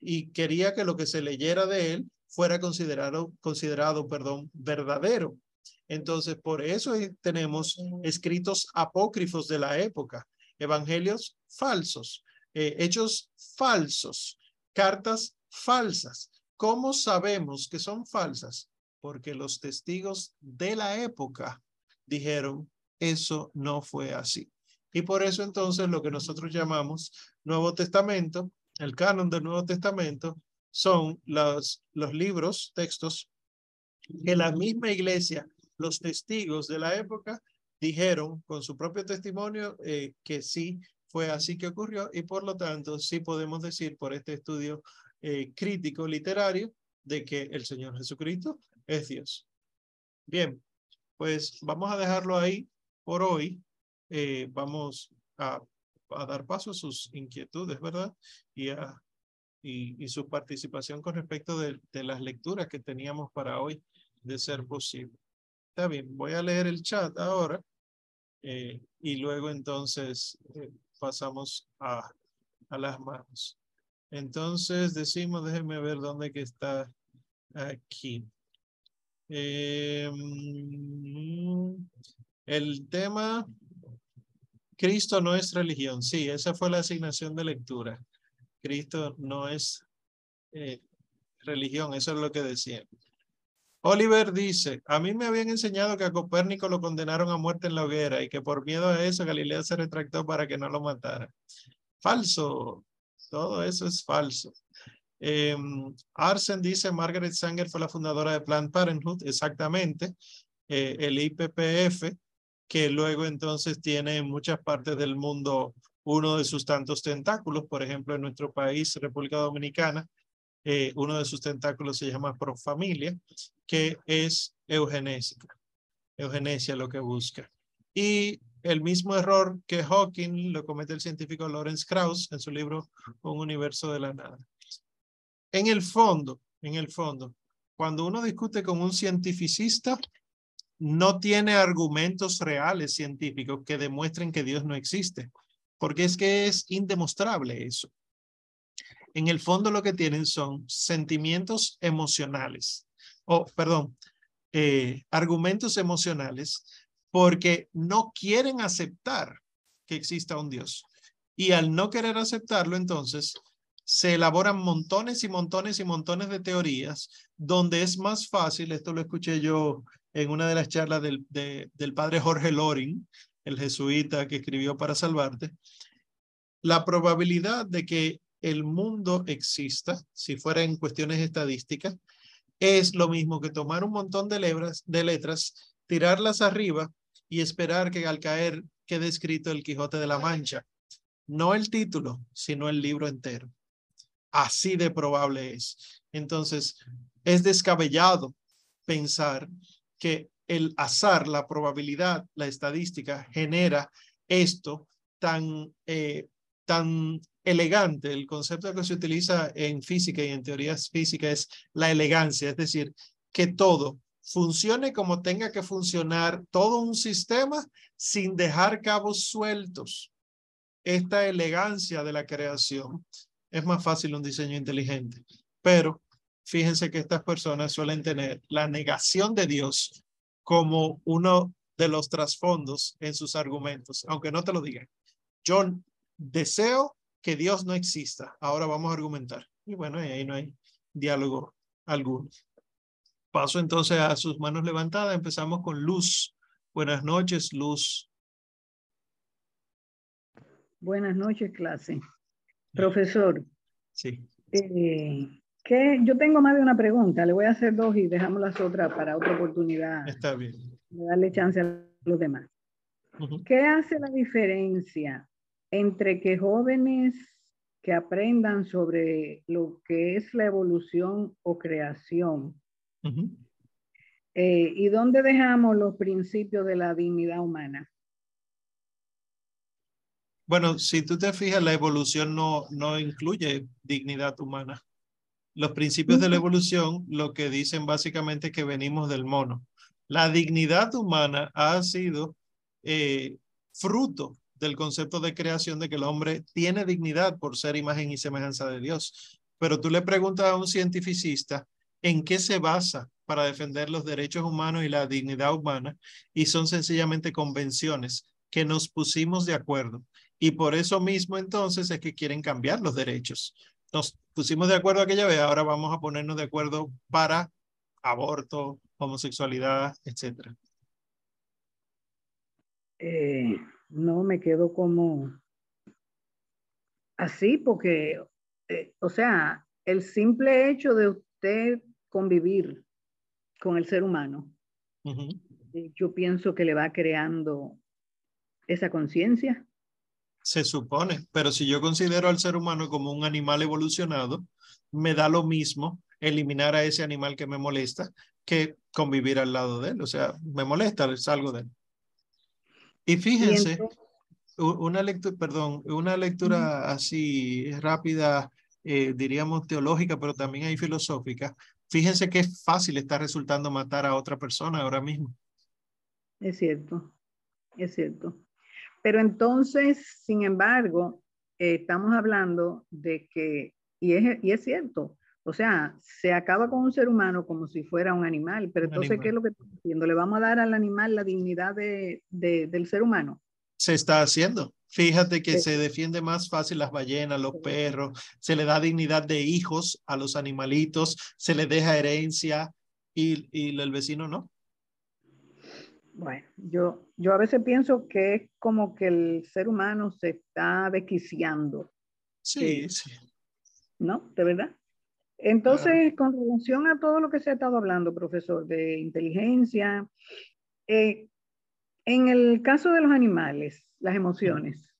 y quería que lo que se leyera de él fuera considerado, considerado perdón, verdadero. Entonces, por eso tenemos escritos apócrifos de la época, evangelios falsos, eh, hechos falsos, cartas falsas. ¿Cómo sabemos que son falsas? Porque los testigos de la época dijeron, eso no fue así. Y por eso entonces lo que nosotros llamamos Nuevo Testamento, el canon del Nuevo Testamento, son los, los libros, textos que la misma iglesia, los testigos de la época, dijeron con su propio testimonio eh, que sí fue así que ocurrió y por lo tanto sí podemos decir por este estudio eh, crítico literario de que el Señor Jesucristo es Dios. Bien, pues vamos a dejarlo ahí por hoy. Eh, vamos a, dar paso a sus inquietudes, ¿verdad? Y, a, y, su participación con respecto de, de, las lecturas que teníamos para hoy, de ser posible. Está bien, voy a leer el chat ahora eh, y luego entonces eh, pasamos a, a las manos. Entonces decimos, déjenme ver dónde que está aquí. Eh, el tema, Cristo no es religión. Sí, esa fue la asignación de lectura. Cristo no es eh, religión, eso es lo que decía. Oliver dice, a mí me habían enseñado que a Copérnico lo condenaron a muerte en la hoguera y que por miedo a eso Galilea se retractó para que no lo matara. Falso, todo eso es falso. Eh, Arsen dice, Margaret Sanger fue la fundadora de Planned Parenthood, exactamente. Eh, el IPPF, que luego entonces tiene en muchas partes del mundo uno de sus tantos tentáculos, por ejemplo, en nuestro país, República Dominicana, eh, uno de sus tentáculos se llama Profamilia, que es eugenésica. Eugenesia lo que busca. Y el mismo error que Hawking lo comete el científico Lawrence Krauss en su libro Un universo de la nada. En el fondo, en el fondo, cuando uno discute con un cientificista, no tiene argumentos reales científicos que demuestren que Dios no existe, porque es que es indemostrable eso. En el fondo lo que tienen son sentimientos emocionales, o perdón, eh, argumentos emocionales, porque no quieren aceptar que exista un Dios. Y al no querer aceptarlo, entonces se elaboran montones y montones y montones de teorías donde es más fácil, esto lo escuché yo en una de las charlas del, del padre Jorge Loring, el jesuita que escribió para salvarte, la probabilidad de que el mundo exista, si fuera en cuestiones estadísticas, es lo mismo que tomar un montón de, letras, tirarlas arriba y esperar que al caer quede escrito el Quijote de la Mancha. No el título, sino el libro entero. Así de probable es. Entonces, es descabellado pensar que el azar, la probabilidad, la estadística genera esto tan, eh, tan elegante. El concepto que se utiliza en física y en teorías físicas es la elegancia, es decir, que todo funcione como tenga que funcionar todo un sistema sin dejar cabos sueltos. Esta elegancia de la creación es más fácil un diseño inteligente, pero fíjense que estas personas suelen tener la negación de Dios como uno de los trasfondos en sus argumentos, aunque no te lo digan. Yo deseo que Dios no exista. Ahora vamos a argumentar. Y bueno, ahí no hay diálogo alguno. Paso entonces a sus manos levantadas. Empezamos con Luz. Buenas noches, Luz. Buenas noches, clase. Profesor. Sí. Eh, que yo tengo más de una pregunta. Le voy a hacer dos y dejamos las otras para otra oportunidad. Está bien. De darle chance a los demás. ¿Qué hace la diferencia entre que jóvenes que aprendan sobre lo que es la evolución o creación eh, y dónde dejamos los principios de la dignidad humana? Bueno, si tú te fijas, la evolución no, no incluye dignidad humana. Los principios de la evolución lo que dicen básicamente es que venimos del mono. La dignidad humana ha sido eh, fruto del concepto de creación de que el hombre tiene dignidad por ser imagen y semejanza de Dios. Pero tú le preguntas a un cientificista en qué se basa para defender los derechos humanos y la dignidad humana y son sencillamente convenciones que nos pusimos de acuerdo. Y por eso mismo entonces es que quieren cambiar los derechos. Nos pusimos de acuerdo aquella vez, ahora vamos a ponernos de acuerdo para aborto, homosexualidad, etcétera. Eh, no, me quedo como así porque, eh, o sea, el simple hecho de usted convivir con el ser humano, eh, yo pienso que le va creando esa conciencia. Se supone, pero si yo considero al ser humano como un animal evolucionado, me da lo mismo eliminar a ese animal que me molesta que convivir al lado de él. O sea, me molesta, salgo de él. Y fíjense, una lectura, perdón, una lectura así rápida, eh, diríamos teológica, pero también hay filosófica. Fíjense qué fácil está resultando matar a otra persona ahora mismo. Es cierto, es cierto. Pero entonces, sin embargo, eh, estamos hablando de que, y es, y es cierto, o sea, se acaba con un ser humano como si fuera un animal, pero entonces, ¿qué es lo que estamos haciendo? ¿Le vamos a dar al animal la dignidad de, del ser humano? Se está haciendo. Fíjate que se defiende más fácil las ballenas, los perros, se le da dignidad de hijos a los animalitos, se le deja herencia y, y el vecino no. Bueno, yo, yo a veces pienso que es como que el ser humano se está desquiciando. Sí, sí. ¿No? ¿De verdad? Entonces, con relación a todo lo que se ha estado hablando, profesor, de inteligencia, eh, en el caso de los animales, las emociones,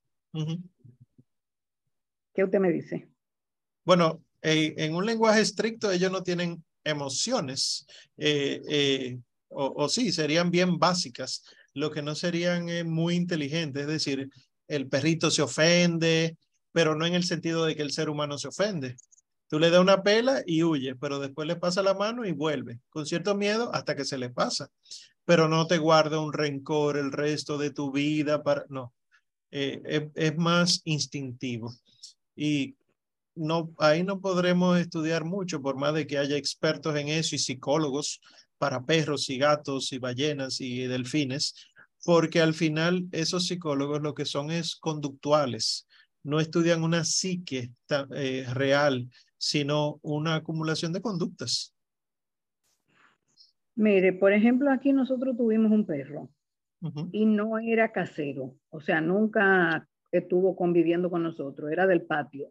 ¿qué usted me dice? Bueno, eh, en un lenguaje estricto ellos no tienen emociones, eh, o, sí, serían bien básicas, lo que no serían muy inteligentes, es decir, el perrito se ofende, pero no en el sentido de que el ser humano se ofende. Tú le das una pela y huye, pero después le pasa la mano y vuelve, con cierto miedo hasta que se le pasa. Pero no te guarda un rencor el resto de tu vida para, no, eh, es, más instintivo. Y no, ahí no podremos estudiar mucho, por más de que haya expertos en eso y psicólogos para perros y gatos y ballenas y delfines, porque al final esos psicólogos lo que son es conductuales, no estudian una psique eh, real sino una acumulación de conductas. Mire, por ejemplo, aquí nosotros tuvimos un perro y no era casero, o sea, nunca estuvo conviviendo con nosotros, era del patio.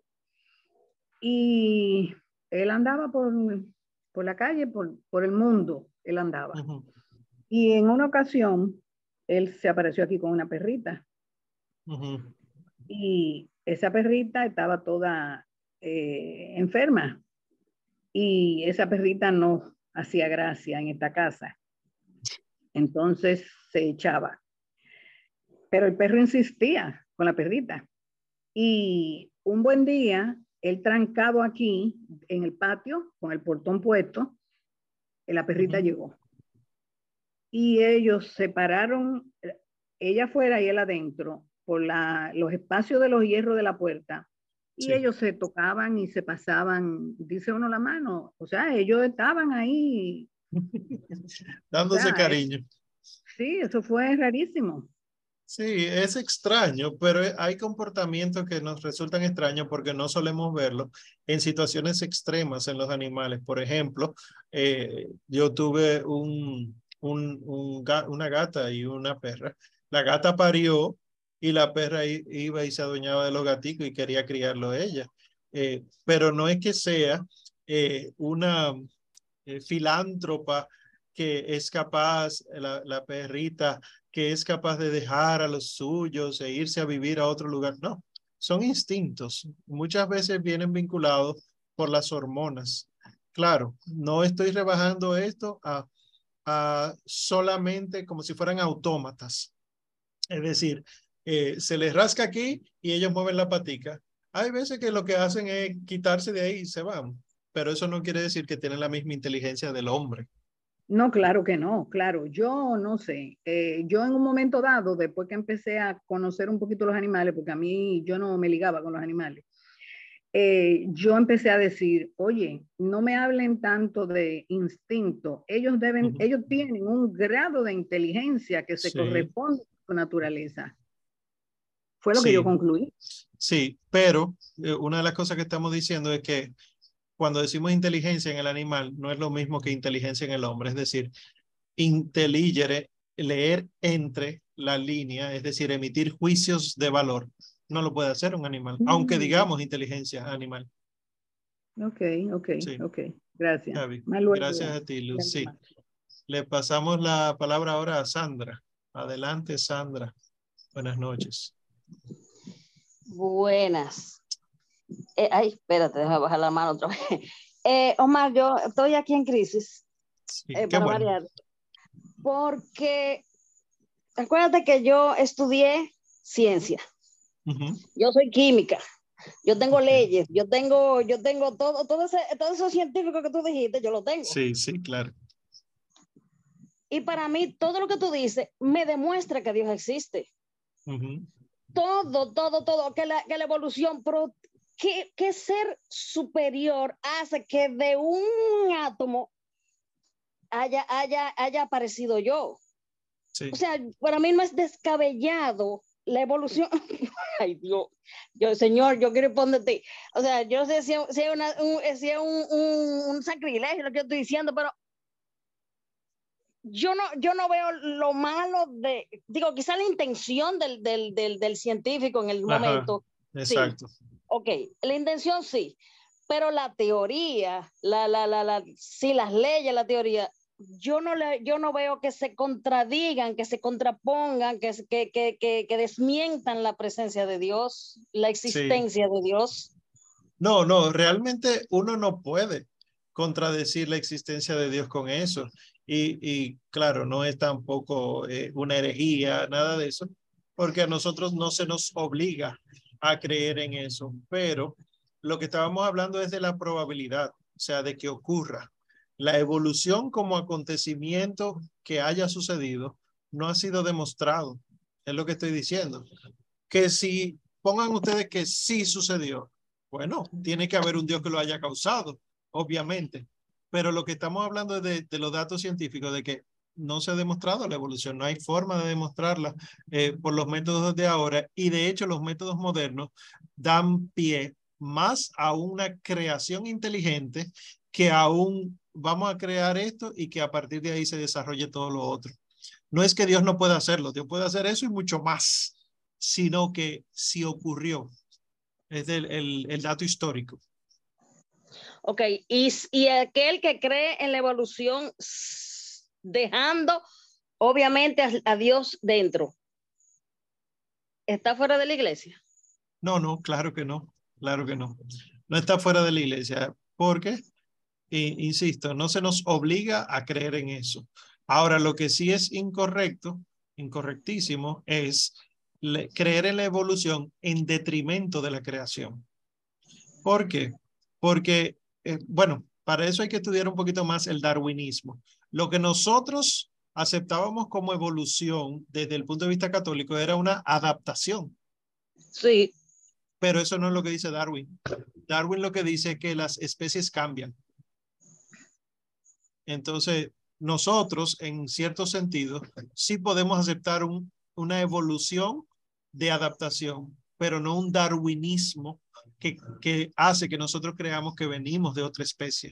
Y él andaba por, por la calle, por, por el mundo, él andaba. Y en una ocasión, él se apareció aquí con una perrita. Y esa perrita estaba toda eh, enferma y esa perrita no hacía gracia en esta casa. Entonces se echaba. Pero el perro insistía con la perrita. Y un buen día, él trancado aquí en el patio con el portón puesto, la perrita llegó. Y ellos se pararon, ella fuera y él adentro, por la, los espacios de los hierros de la puerta. Y ellos se tocaban y se pasaban, dice uno la mano. O sea, ellos estaban ahí. Dándose cariño. sí, eso fue rarísimo. Sí, es extraño, pero hay comportamientos que nos resultan extraños porque no solemos verlo en situaciones extremas en los animales. Por ejemplo, eh, yo tuve un, un, una gata y una perra. La gata parió y la perra iba y se adueñaba de los gaticos y quería criarlo ella. Eh, pero no es que sea eh, una filántropa que es capaz, la, la perrita, que es capaz de dejar a los suyos e irse a vivir a otro lugar. No, son instintos. Muchas veces vienen vinculados por las hormonas. Claro, no estoy rebajando esto a, a solamente como si fueran autómatas. Es decir, eh, se les rasca aquí y ellos mueven la patica. Hay veces que lo que hacen es quitarse de ahí y se van, pero eso no quiere decir que tienen la misma inteligencia del hombre. No, claro que no, claro. Yo no sé. Eh, yo en un momento dado, después que empecé a conocer un poquito los animales, porque a mí yo no me ligaba con los animales, eh, yo empecé a decir, oye, no me hablen tanto de instinto. Ellos deben, ellos tienen un grado de inteligencia que se corresponde a su naturaleza. Fue lo que yo concluí. Sí, pero eh, una de las cosas que estamos diciendo es que cuando decimos inteligencia en el animal, no es lo mismo que inteligencia en el hombre, es decir, inteligere, leer entre la línea, es decir, emitir juicios de valor, no lo puede hacer un animal, aunque mm. digamos inteligencia animal. Ok, ok, ok. Gracias. Gracias a ti, Luz. Le pasamos la palabra ahora a Sandra. Adelante, Sandra. Buenas noches. Buenas. Eh, ay, espérate, déjame bajar la mano otra vez. Eh, Omar, yo estoy aquí en crisis. Eh, para variar. Porque acuérdate que yo estudié ciencia. Yo soy química. Yo tengo leyes, yo tengo, yo tengo todo, todo ese, todo eso científico que tú dijiste, yo lo tengo. Sí, sí, claro. Y para mí, todo lo que tú dices me demuestra que Dios existe. Todo, todo, todo, que la, que la evolución, pero ¿qué, ser superior hace que de un átomo haya, haya, haya aparecido yo? O sea, para mí no es descabellado la evolución. Ay, Dios, yo, señor, yo quiero responderte. O sea, yo no sé si, si, una, un, si es un, un, un, sacrilegio lo que estoy diciendo, pero yo no, yo no veo lo malo de, digo, quizá la intención del, del, del, del científico en el momento. Exacto ok, la intención sí, pero la teoría, la, la, la, la, sí, las leyes, la teoría, yo no, le, yo no veo que se contradigan, que se contrapongan, que, que, que, que, desmientan la presencia de Dios, la existencia de Dios. No, no, realmente uno no puede contradecir la existencia de Dios con eso. Y, y claro, no es tampoco eh, una herejía, nada de eso, porque a nosotros no se nos obliga a creer en eso, pero lo que estábamos hablando es de la probabilidad, o sea, de que ocurra. La evolución como acontecimiento que haya sucedido no ha sido demostrado, es lo que estoy diciendo. Que si pongan ustedes que sí sucedió, bueno, tiene que haber un Dios que lo haya causado, obviamente. Pero lo que estamos hablando es de, de los datos científicos, de que no se ha demostrado la evolución, no hay forma de demostrarla eh, por los métodos de ahora y de hecho los métodos modernos dan pie más a una creación inteligente que a un vamos a crear esto y que a partir de ahí se desarrolle todo lo otro. No es que Dios no pueda hacerlo, Dios puede hacer eso y mucho más, sino que si ocurrió, es el, el, dato histórico. Ok, y, y aquel que cree en la evolución dejando obviamente a, Dios dentro. ¿Está fuera de la iglesia? No, no, claro que no, claro que no. no está fuera de la iglesia, porque, insisto, no se nos obliga a creer en eso. Ahora, lo que sí es incorrecto, incorrectísimo, es creer en la evolución en detrimento de la creación. ¿Por qué? Porque, eh, bueno, para eso hay que estudiar un poquito más el darwinismo. Lo que nosotros aceptábamos como evolución desde el punto de vista católico era una adaptación. Sí. Pero eso no es lo que dice Darwin. Darwin lo que dice es que las especies cambian. Entonces, nosotros, en cierto sentido, sí podemos aceptar un, una evolución de adaptación, pero no un darwinismo que, que hace que nosotros creamos que venimos de otra especie.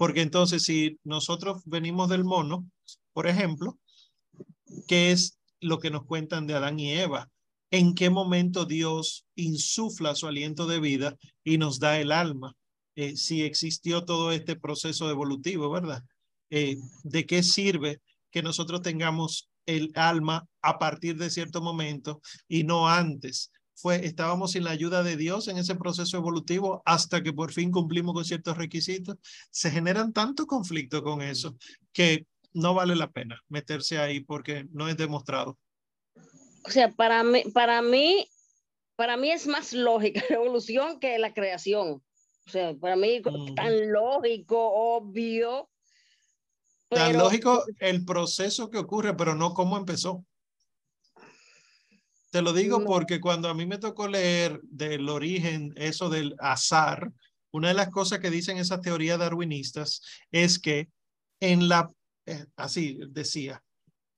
Porque entonces, si nosotros venimos del mono, por ejemplo, ¿qué es lo que nos cuentan de Adán y Eva? ¿En qué momento Dios insufla su aliento de vida y nos da el alma? Eh, si existió todo este proceso evolutivo, ¿verdad? Eh, ¿De qué sirve que nosotros tengamos el alma a partir de cierto momento y no antes? Fue, estábamos sin la ayuda de Dios en ese proceso evolutivo hasta que por fin cumplimos con ciertos requisitos. Se generan tanto conflicto con eso que no vale la pena meterse ahí porque no es demostrado. O sea, para mí, para mí, para mí es más lógica la evolución que la creación. O sea, para mí tan lógico, obvio. Tan lógico el proceso que ocurre, pero no cómo empezó. Te lo digo porque cuando a mí me tocó leer del origen, eso del azar, una de las cosas que dicen esas teorías darwinistas es que en la eh, así decía,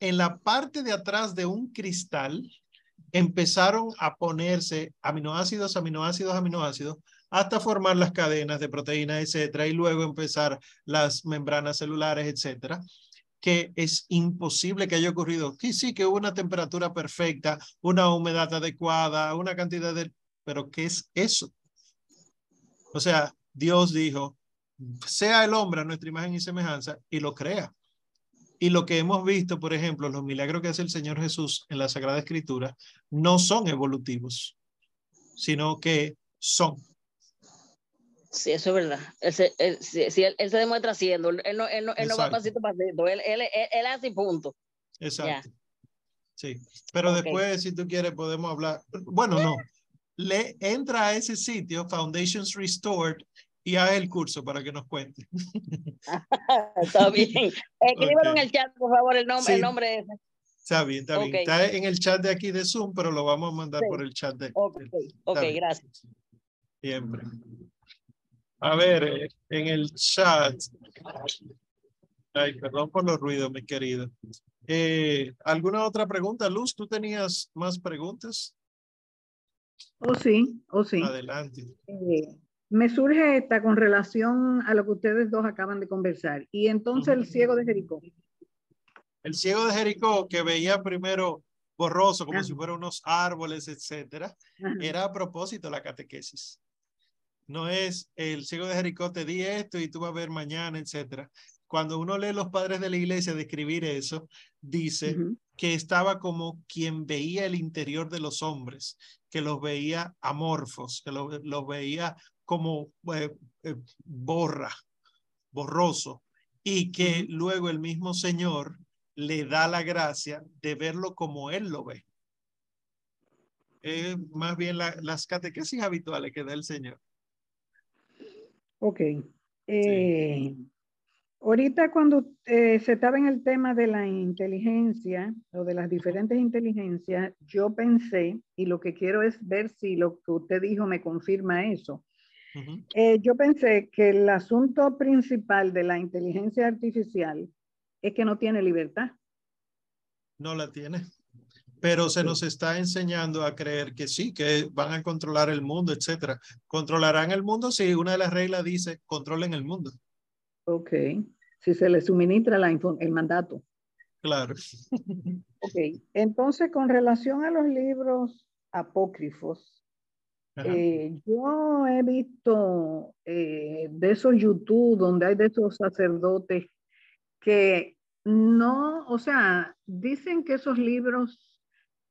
en la parte de atrás de un cristal empezaron a ponerse aminoácidos, aminoácidos, aminoácidos, hasta formar las cadenas de proteínas, etcétera, y luego empezar las membranas celulares, etcétera, que es imposible que haya ocurrido. Sí, sí, que hubo una temperatura perfecta, una humedad adecuada, una cantidad de... Pero ¿qué es eso? O sea, Dios dijo, sea el hombre a nuestra imagen y semejanza, y lo crea. Y lo que hemos visto, por ejemplo, los milagros que hace el Señor Jesús en la Sagrada Escritura, no son evolutivos, sino que son. Sí, eso es verdad. Él se, él, él, se demuestra haciendo, él no, él no, él no va pasito pasito, él, hace punto. Exacto. Sí, pero después, si tú quieres, podemos hablar. Bueno, no. Le entra a ese sitio, Foundations Restored, y haz el curso para que nos cuente. está bien. Escríbelo en el chat, por favor, el nombre, el nombre Está bien, está bien. Está en el chat de aquí de Zoom, pero lo vamos a mandar por el chat de. Ok, okay gracias. Siempre. A ver, en el chat. Ay, perdón por los ruidos, mi querido. Eh, ¿Alguna otra pregunta, Luz? ¿Tú tenías más preguntas? Oh, sí, oh, sí. Adelante. Eh, me surge esta con relación a lo que ustedes dos acaban de conversar. Y entonces el ciego de Jericó. El ciego de Jericó, que veía primero borroso, como si fueran unos árboles, etcétera, era a propósito la catequesis. No es el ciego de Jericó, te di esto y tú vas a ver mañana, etcétera. Cuando uno lee los padres de la iglesia describir eso, dice que estaba como quien veía el interior de los hombres, que los veía amorfos, que los veía como eh, eh, borra, borroso, y que luego el mismo Señor le da la gracia de verlo como Él lo ve. Es más bien las catequesis habituales que da el Señor. Ok. Eh, ahorita cuando se estaba en el tema de la inteligencia o de las diferentes inteligencias, yo pensé, y lo que quiero es ver si lo que usted dijo me confirma eso, eh, yo pensé que el asunto principal de la inteligencia artificial es que no tiene libertad. No la tiene. Pero se nos está enseñando a creer que sí, que van a controlar el mundo, etcétera. ¿Controlarán el mundo? Si una de las reglas dice, controlen el mundo. Ok. Si se les suministra la, el mandato. Claro. ok. Entonces, con relación a los libros apócrifos, eh, yo he visto eh, de esos YouTube donde hay de esos sacerdotes que no, o sea, dicen que esos libros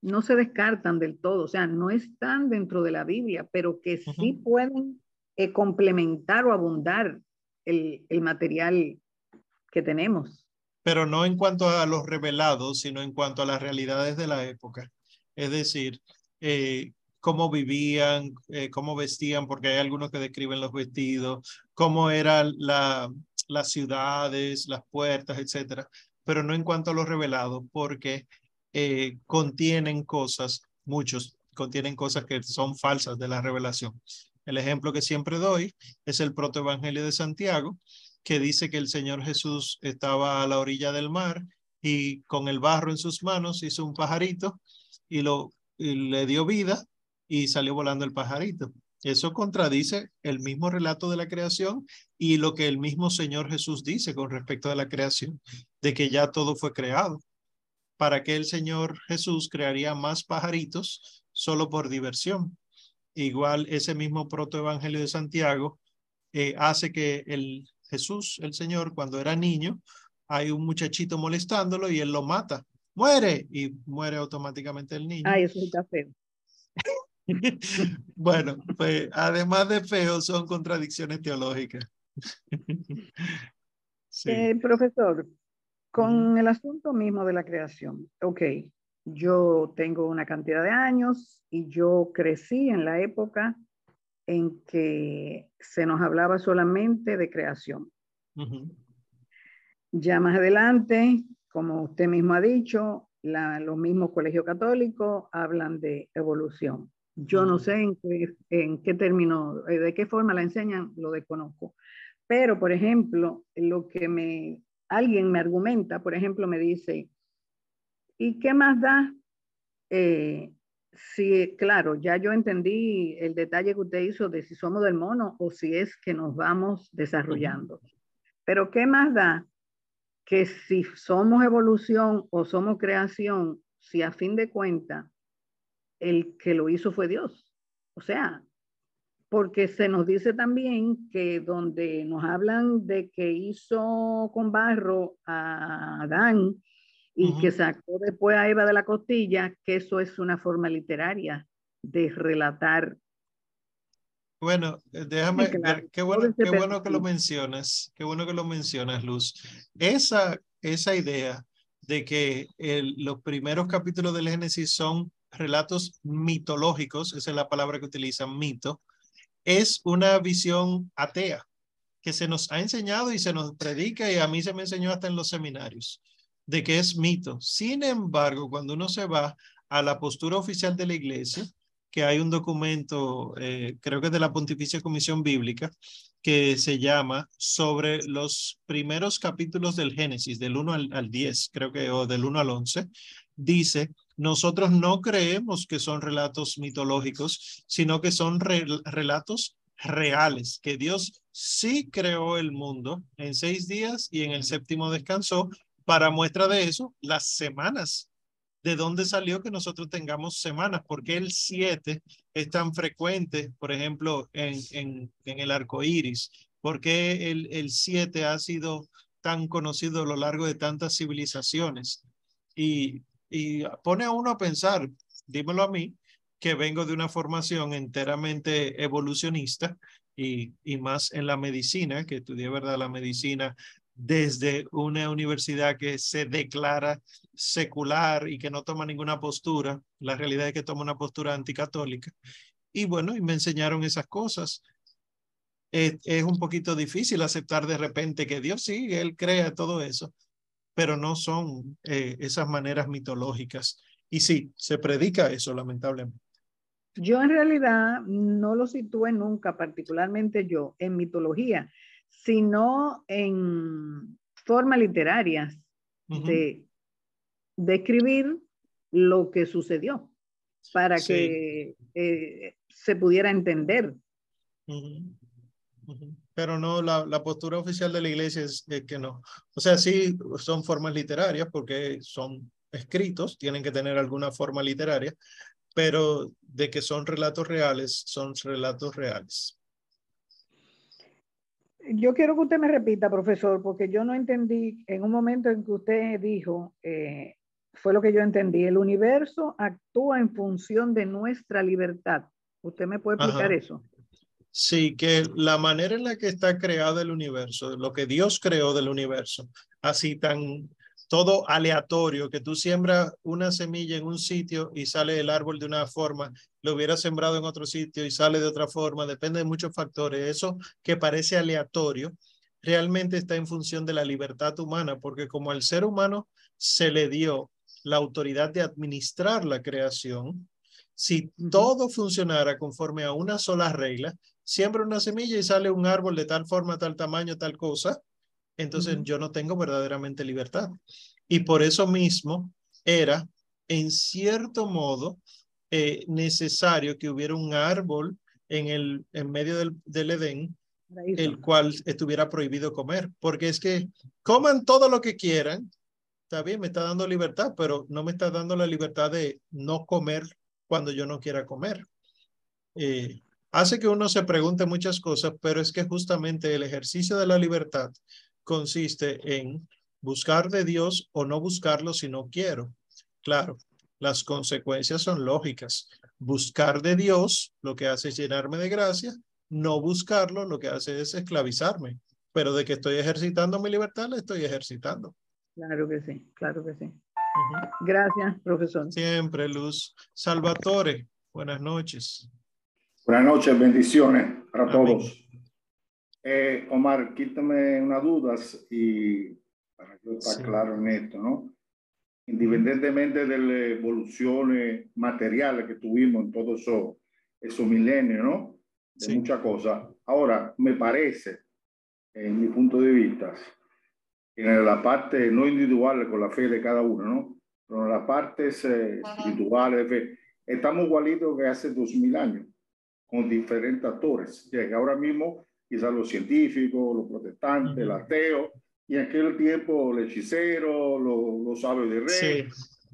no se descartan del todo, o sea, no están dentro de la Biblia, pero que sí pueden eh, complementar o abundar el, el material que tenemos. Pero no en cuanto a los revelados, sino en cuanto a las realidades de la época. Es decir, eh, cómo vivían, eh, cómo vestían, porque hay algunos que describen los vestidos, cómo eran la, las ciudades, las puertas, etcétera, pero no en cuanto a los revelados, porque eh, contienen cosas, muchos contienen cosas que son falsas de la revelación. El ejemplo que siempre doy es el protoevangelio de Santiago, que dice que el Señor Jesús estaba a la orilla del mar y con el barro en sus manos hizo un pajarito y, lo, le dio vida y salió volando el pajarito. Eso contradice el mismo relato de la creación y lo que el mismo Señor Jesús dice con respecto a la creación, de que ya todo fue creado. ¿Para que el Señor Jesús crearía más pajaritos solo por diversión? Igual ese mismo protoevangelio de Santiago eh, hace que el Jesús, el Señor, cuando era niño, hay un muchachito molestándolo y él lo mata. Muere y muere automáticamente el niño. Ay, eso está feo. bueno, pues además de feo, son contradicciones teológicas. sí. Eh, profesor, con el asunto mismo de la creación, ok, yo tengo una cantidad de años y yo crecí en la época en que se nos hablaba solamente de creación. Ya más adelante, como usted mismo ha dicho, los mismos colegios católicos hablan de evolución. Yo no sé en qué, en qué término, eh, de qué forma la enseñan, lo desconozco. Pero, por ejemplo, lo que me, alguien me argumenta, por ejemplo, me dice, ¿y qué más da eh, Sí, claro, ya yo entendí el detalle que usted hizo de si somos del mono o si es que nos vamos desarrollando. Pero ¿qué más da que si somos evolución o somos creación, si a fin de cuentas el que lo hizo fue Dios? O sea, porque se nos dice también que donde nos hablan de que hizo con barro a Adán, y que sacó después a Eva de la costilla, que eso es una forma literaria de relatar. Bueno, eh, déjame ver, qué bueno, qué bueno que lo mencionas, qué bueno que lo mencionas, Luz. Esa, esa idea de que el, los primeros capítulos del Génesis son relatos mitológicos, esa es la palabra que utilizan, mito, es una visión atea que se nos ha enseñado y se nos predica y a mí se me enseñó hasta en los seminarios de que es mito. Sin embargo, cuando uno se va a la postura oficial de la iglesia, que hay un documento, eh, creo que es de la Pontificia Comisión Bíblica, que se llama sobre los primeros capítulos del Génesis, del 1 al, 10, creo que, o del 1 al 11, dice, nosotros no creemos que son relatos mitológicos, sino que son relatos reales, que Dios sí creó el mundo en seis días y en el séptimo descansó, para muestra de eso, las semanas. ¿De dónde salió que nosotros tengamos semanas? ¿Por qué el 7 es tan frecuente, por ejemplo, en, el arco iris? ¿Por qué el 7 ha sido tan conocido a lo largo de tantas civilizaciones? Y, y pone a uno a pensar, dímelo a mí, que vengo de una formación enteramente evolucionista y, y más en la medicina, que estudié, ¿verdad? La medicina desde una universidad que se declara secular y que no toma ninguna postura. La realidad es que toma una postura anticatólica. Y bueno, y me enseñaron esas cosas. Es, un poquito difícil aceptar de repente que Dios sí, Él crea todo eso, pero no son eh, esas maneras mitológicas. Y sí, se predica eso, lamentablemente. Yo en realidad no lo situé nunca, particularmente yo, en mitología sino en formas literarias de describir lo que sucedió para que eh, se pudiera entender. Pero no, la, la, postura oficial de la iglesia es que no. O sea, sí son formas literarias porque son escritos, tienen que tener alguna forma literaria, pero de que son relatos reales, son relatos reales. Yo quiero que usted me repita, profesor, porque yo no entendí en un momento en que usted dijo, eh, fue lo que yo entendí, el universo actúa en función de nuestra libertad. ¿Usted me puede explicar eso? Sí, que la manera en la que está creado el universo, lo que Dios creó del universo, así tan todo aleatorio, que tú siembras una semilla en un sitio y sale el árbol de una forma, lo hubieras sembrado en otro sitio y sale de otra forma, depende de muchos factores. Eso que parece aleatorio, realmente está en función de la libertad humana, porque como al ser humano se le dio la autoridad de administrar la creación, si todo funcionara conforme a una sola regla, siembra una semilla y sale un árbol de tal forma, tal tamaño, tal cosa, entonces yo no tengo verdaderamente libertad. Y por eso mismo era, en cierto modo, eh, necesario que hubiera un árbol en, el, en medio del, del Edén, el cual estuviera prohibido comer, porque es que coman todo lo que quieran, está bien, me está dando libertad, pero no me está dando la libertad de no comer cuando yo no quiera comer. Eh, hace que uno se pregunte muchas cosas, pero es que justamente el ejercicio de la libertad consiste en buscar de Dios o no buscarlo si no quiero. Claro, las consecuencias son lógicas. Buscar de Dios lo que hace es llenarme de gracia, no buscarlo lo que hace es esclavizarme, pero de que estoy ejercitando mi libertad, la estoy ejercitando. Claro que sí, claro que sí. Gracias, profesor. Siempre, Luz. Salvatore, buenas noches. Buenas noches, bendiciones para todos. Eh, Omar, quítame unas dudas y para que esté claro en esto, ¿no? Independientemente de las evoluciones materiales que tuvimos en todos esos, esos milenios, ¿no? De muchas cosas. Ahora, me parece, en mi punto de vista, en la parte no individual con la fe de cada uno, ¿no? Pero en las partes eh, fe, estamos igualitos que hace dos mil años, con diferentes actores. Ahora mismo quizás los científicos, los protestantes, el ateo, y en aquel tiempo el hechicero, los, los sabios de rey.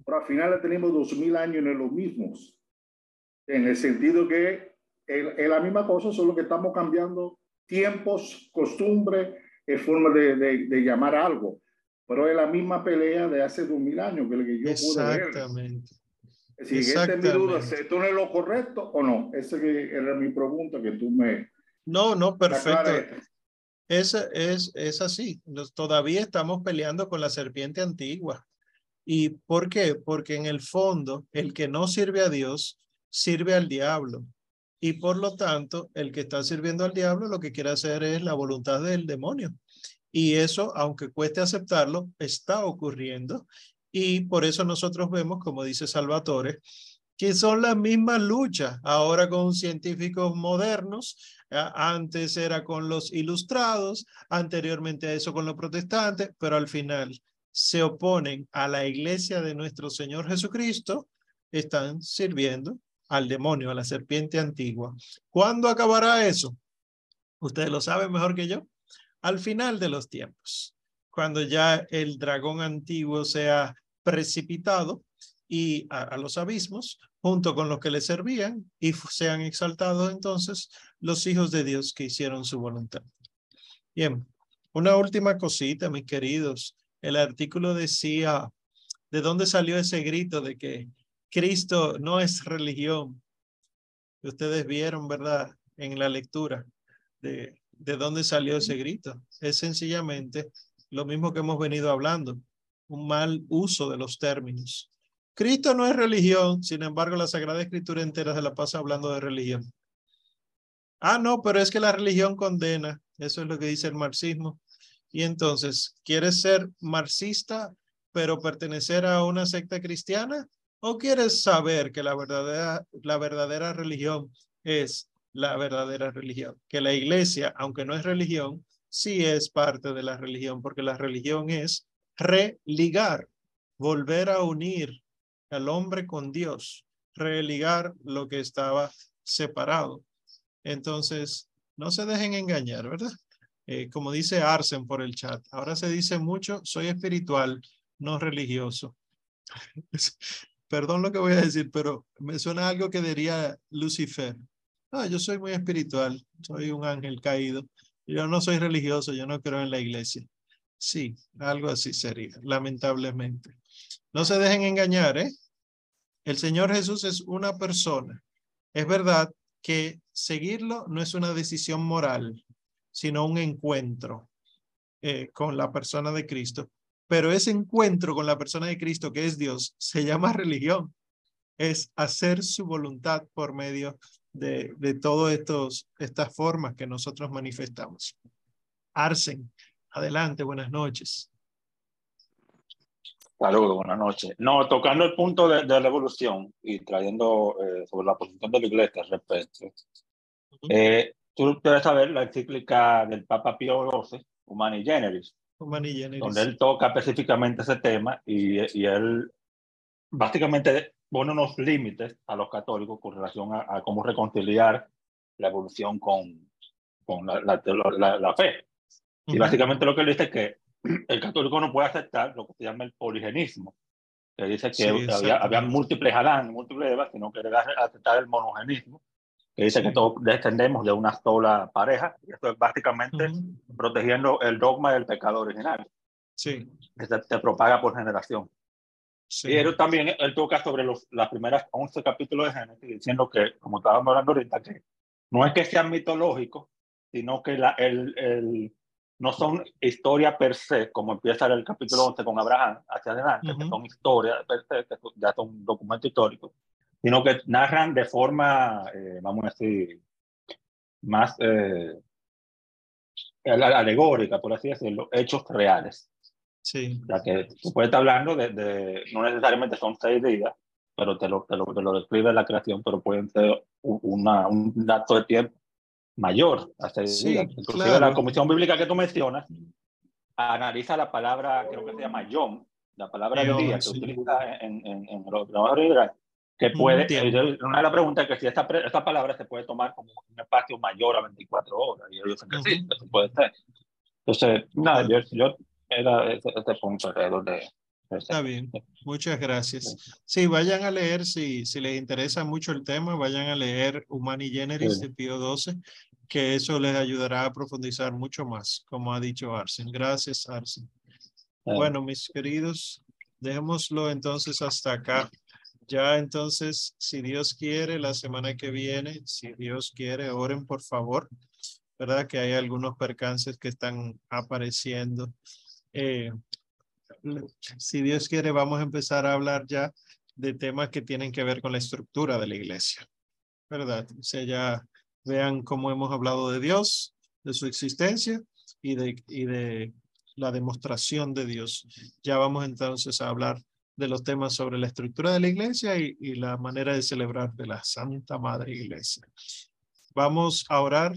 Pero al final tenemos dos mil años en los mismos, en el sentido que es la misma cosa, solo que estamos cambiando tiempos, costumbres, forma de, de, de, llamar algo. Pero es la misma pelea de hace dos mil años que, que yo pude ver. Si esta es mi duda, ¿esto no es lo correcto o no? Esa era mi pregunta que tú me, no, no, perfecto. Es, es, es así. Nos, todavía estamos peleando con la serpiente antigua. ¿Y por qué? Porque en el fondo, el que no sirve a Dios, sirve al diablo. Y por lo tanto, el que está sirviendo al diablo lo que quiere hacer es la voluntad del demonio. Y eso, aunque cueste aceptarlo, está ocurriendo. Y por eso nosotros vemos, como dice Salvatore, que son las mismas luchas, ahora con científicos modernos, antes era con los ilustrados, anteriormente a eso con los protestantes, pero al final se oponen a la iglesia de nuestro Señor Jesucristo, están sirviendo al demonio, a la serpiente antigua. ¿Cuándo acabará eso? Ustedes lo saben mejor que yo. Al final de los tiempos, cuando ya el dragón antiguo sea precipitado y a, los abismos, junto con los que le servían, y sean exaltados entonces los hijos de Dios que hicieron su voluntad. Bien, una última cosita, mis queridos. El artículo decía, ¿de dónde salió ese grito de que Cristo no es religión? Ustedes vieron, ¿verdad? En la lectura de, de dónde salió ese grito. Es sencillamente lo mismo que hemos venido hablando, un mal uso de los términos. Cristo no es religión, sin embargo, la Sagrada Escritura entera se la pasa hablando de religión. Ah, no, pero es que la religión condena. Eso es lo que dice el marxismo. Y entonces, ¿quieres ser marxista, pero pertenecer a una secta cristiana? ¿O quieres saber que la verdadera, la verdadera religión es la verdadera religión? Que la iglesia, aunque no es religión, sí es parte de la religión, porque la religión es religar, volver a unir al hombre con Dios, religar lo que estaba separado. Entonces, no se dejen engañar, ¿verdad? Eh, como dice Arsen por el chat, ahora se dice mucho, soy espiritual, no religioso. Perdón lo que voy a decir, pero me suena algo que diría Lucifer. Ah, yo soy muy espiritual, soy un ángel caído. Yo no soy religioso, yo no creo en la iglesia. Sí, algo así sería, lamentablemente. No se dejen engañar, ¿eh? El Señor Jesús es una persona. Es verdad que seguirlo no es una decisión moral, sino un encuentro eh, con la persona de Cristo. Pero ese encuentro con la persona de Cristo, que es Dios, se llama religión. Es hacer su voluntad por medio de, de todas estas formas que nosotros manifestamos. Arsen, adelante, buenas noches. Saludos, buenas noches. No, tocando el punto de, de la evolución y trayendo eh, sobre la posición de la iglesia al respecto. eh, tú debes saber la encíclica del Papa Pío XII, Humani Generis, Humani Generis. donde él toca específicamente ese tema y, y él básicamente pone unos límites a los católicos con relación a, a cómo reconciliar la evolución con, con la, la, la, la fe. Y Ujú. básicamente lo que él dice es que el católico no puede aceptar lo que se llama el poligenismo, que dice que Sí, había, había múltiples Adán, múltiples Eva, sino que debe aceptar el monogenismo, que dice Sí. que todos descendemos de una sola pareja, y esto es básicamente Ujú. protegiendo el dogma del pecado original, Sí, que se, se propaga por generación. Sí. Él también él toca sobre los, las primeras 11 capítulos de Génesis, diciendo que, como estábamos hablando ahorita, que no es que sean mitológicos, sino que la, el, el, no son historia per se, como empieza el capítulo 11 con Abraham hacia adelante, que Ujú. son historias per se, que ya son documentos históricos, sino que narran de forma, eh, vamos a decir, más eh, alegórica, por así decirlo, hechos reales. Sí, Ya que tú puedes estar hablando de, de- no necesariamente son seis días, pero te lo, te lo, te lo describe la creación, pero pueden ser una, un dato de tiempo mayor a seis Sí, días. Inclusive claro. la comisión bíblica que tú mencionas analiza la palabra, creo que se llama yom, la palabra Yom, de día que sí. utiliza en, en, en los trabajos que puede, una de las preguntas es que si esta, esta palabra se puede tomar como un espacio mayor a 24 horas, y ellos dicen que sí, eso puede ser. Entonces, nada, yo, yo era este, este punto alrededor de, Está bien. Muchas gracias. Sí, vayan a leer, si, si les interesa mucho el tema, vayan a leer Humani Generis de Pío XII, que eso les ayudará a profundizar mucho más, como ha dicho Arsen. Gracias, Arsen. Eh, Bueno, mis queridos, dejémoslo entonces hasta acá. Ya entonces, si Dios quiere, la semana que viene, si Dios quiere, oren por favor, ¿verdad? Que hay algunos percances que están apareciendo. Eh, si Dios quiere, vamos a empezar a hablar ya de temas que tienen que ver con la estructura de la iglesia, ¿verdad? O sea, ya vean cómo hemos hablado de Dios, de su existencia y de, y de la demostración de Dios. Ya vamos entonces a hablar de los temas sobre la estructura de la iglesia y, y la manera de celebrar de la Santa Madre Iglesia. Vamos a orar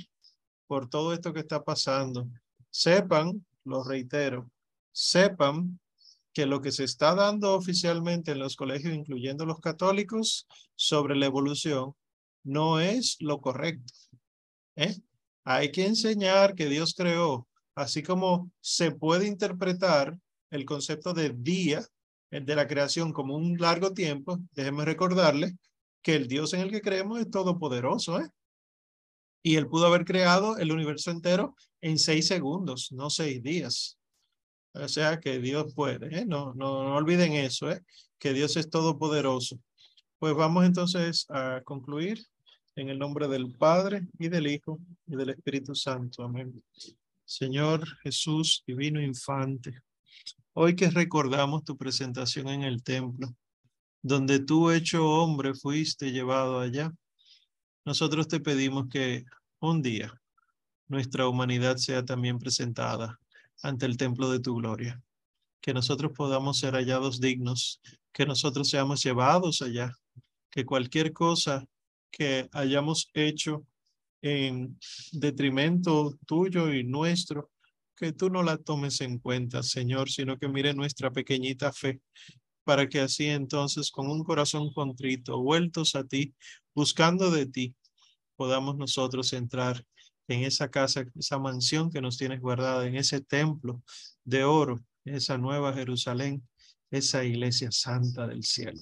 por todo esto que está pasando. Sepan, lo reitero, sepan que lo que se está dando oficialmente en los colegios, incluyendo los católicos, sobre la evolución, no es lo correcto. ¿eh? Hay que enseñar que Dios creó, así como se puede interpretar el concepto de día el de la creación como un largo tiempo, déjenme recordarle que el Dios en el que creemos es todopoderoso, ¿eh? Y él pudo haber creado el universo entero en seis segundos, no seis días. O sea que Dios puede, ¿eh? No, no, no olviden eso, ¿eh? Que Dios es todopoderoso. Pues vamos entonces a concluir en el nombre del Padre y del Hijo y del Espíritu Santo. Amén. Señor Jesús, divino infante, hoy que recordamos tu presentación en el templo, donde tú hecho hombre fuiste llevado allá, nosotros te pedimos que un día nuestra humanidad sea también presentada ante el templo de tu gloria, que nosotros podamos ser hallados dignos, que nosotros seamos llevados allá, que cualquier cosa que hayamos hecho en detrimento tuyo y nuestro, que tú no la tomes en cuenta, Señor, sino que mire nuestra pequeñita fe, para que así entonces con un corazón contrito, vueltos a ti, buscando de ti, podamos nosotros entrar en esa casa, esa mansión que nos tienes guardada, en ese templo de oro, esa nueva Jerusalén, esa iglesia santa del cielo.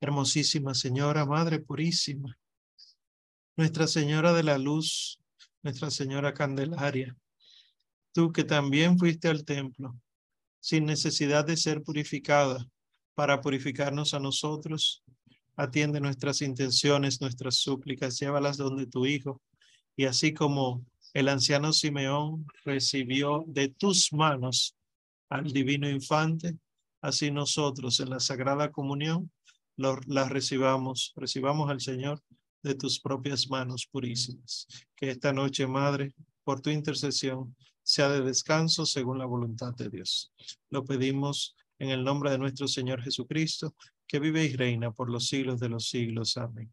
Hermosísima Señora, Madre purísima, Nuestra Señora de la Luz, Nuestra Señora Candelaria, tú que también fuiste al templo, sin necesidad de ser purificada para purificarnos a nosotros, atiende nuestras intenciones, nuestras súplicas, llévalas donde tu Hijo. Y así como el anciano Simeón recibió de tus manos al divino infante, así nosotros en la Sagrada Comunión lo, la recibamos, recibamos al Señor de tus propias manos purísimas. Que esta noche, Madre, por tu intercesión, sea de descanso según la voluntad de Dios. Lo pedimos en el nombre de nuestro Señor Jesucristo, que vive y reina por los siglos de los siglos. Amén.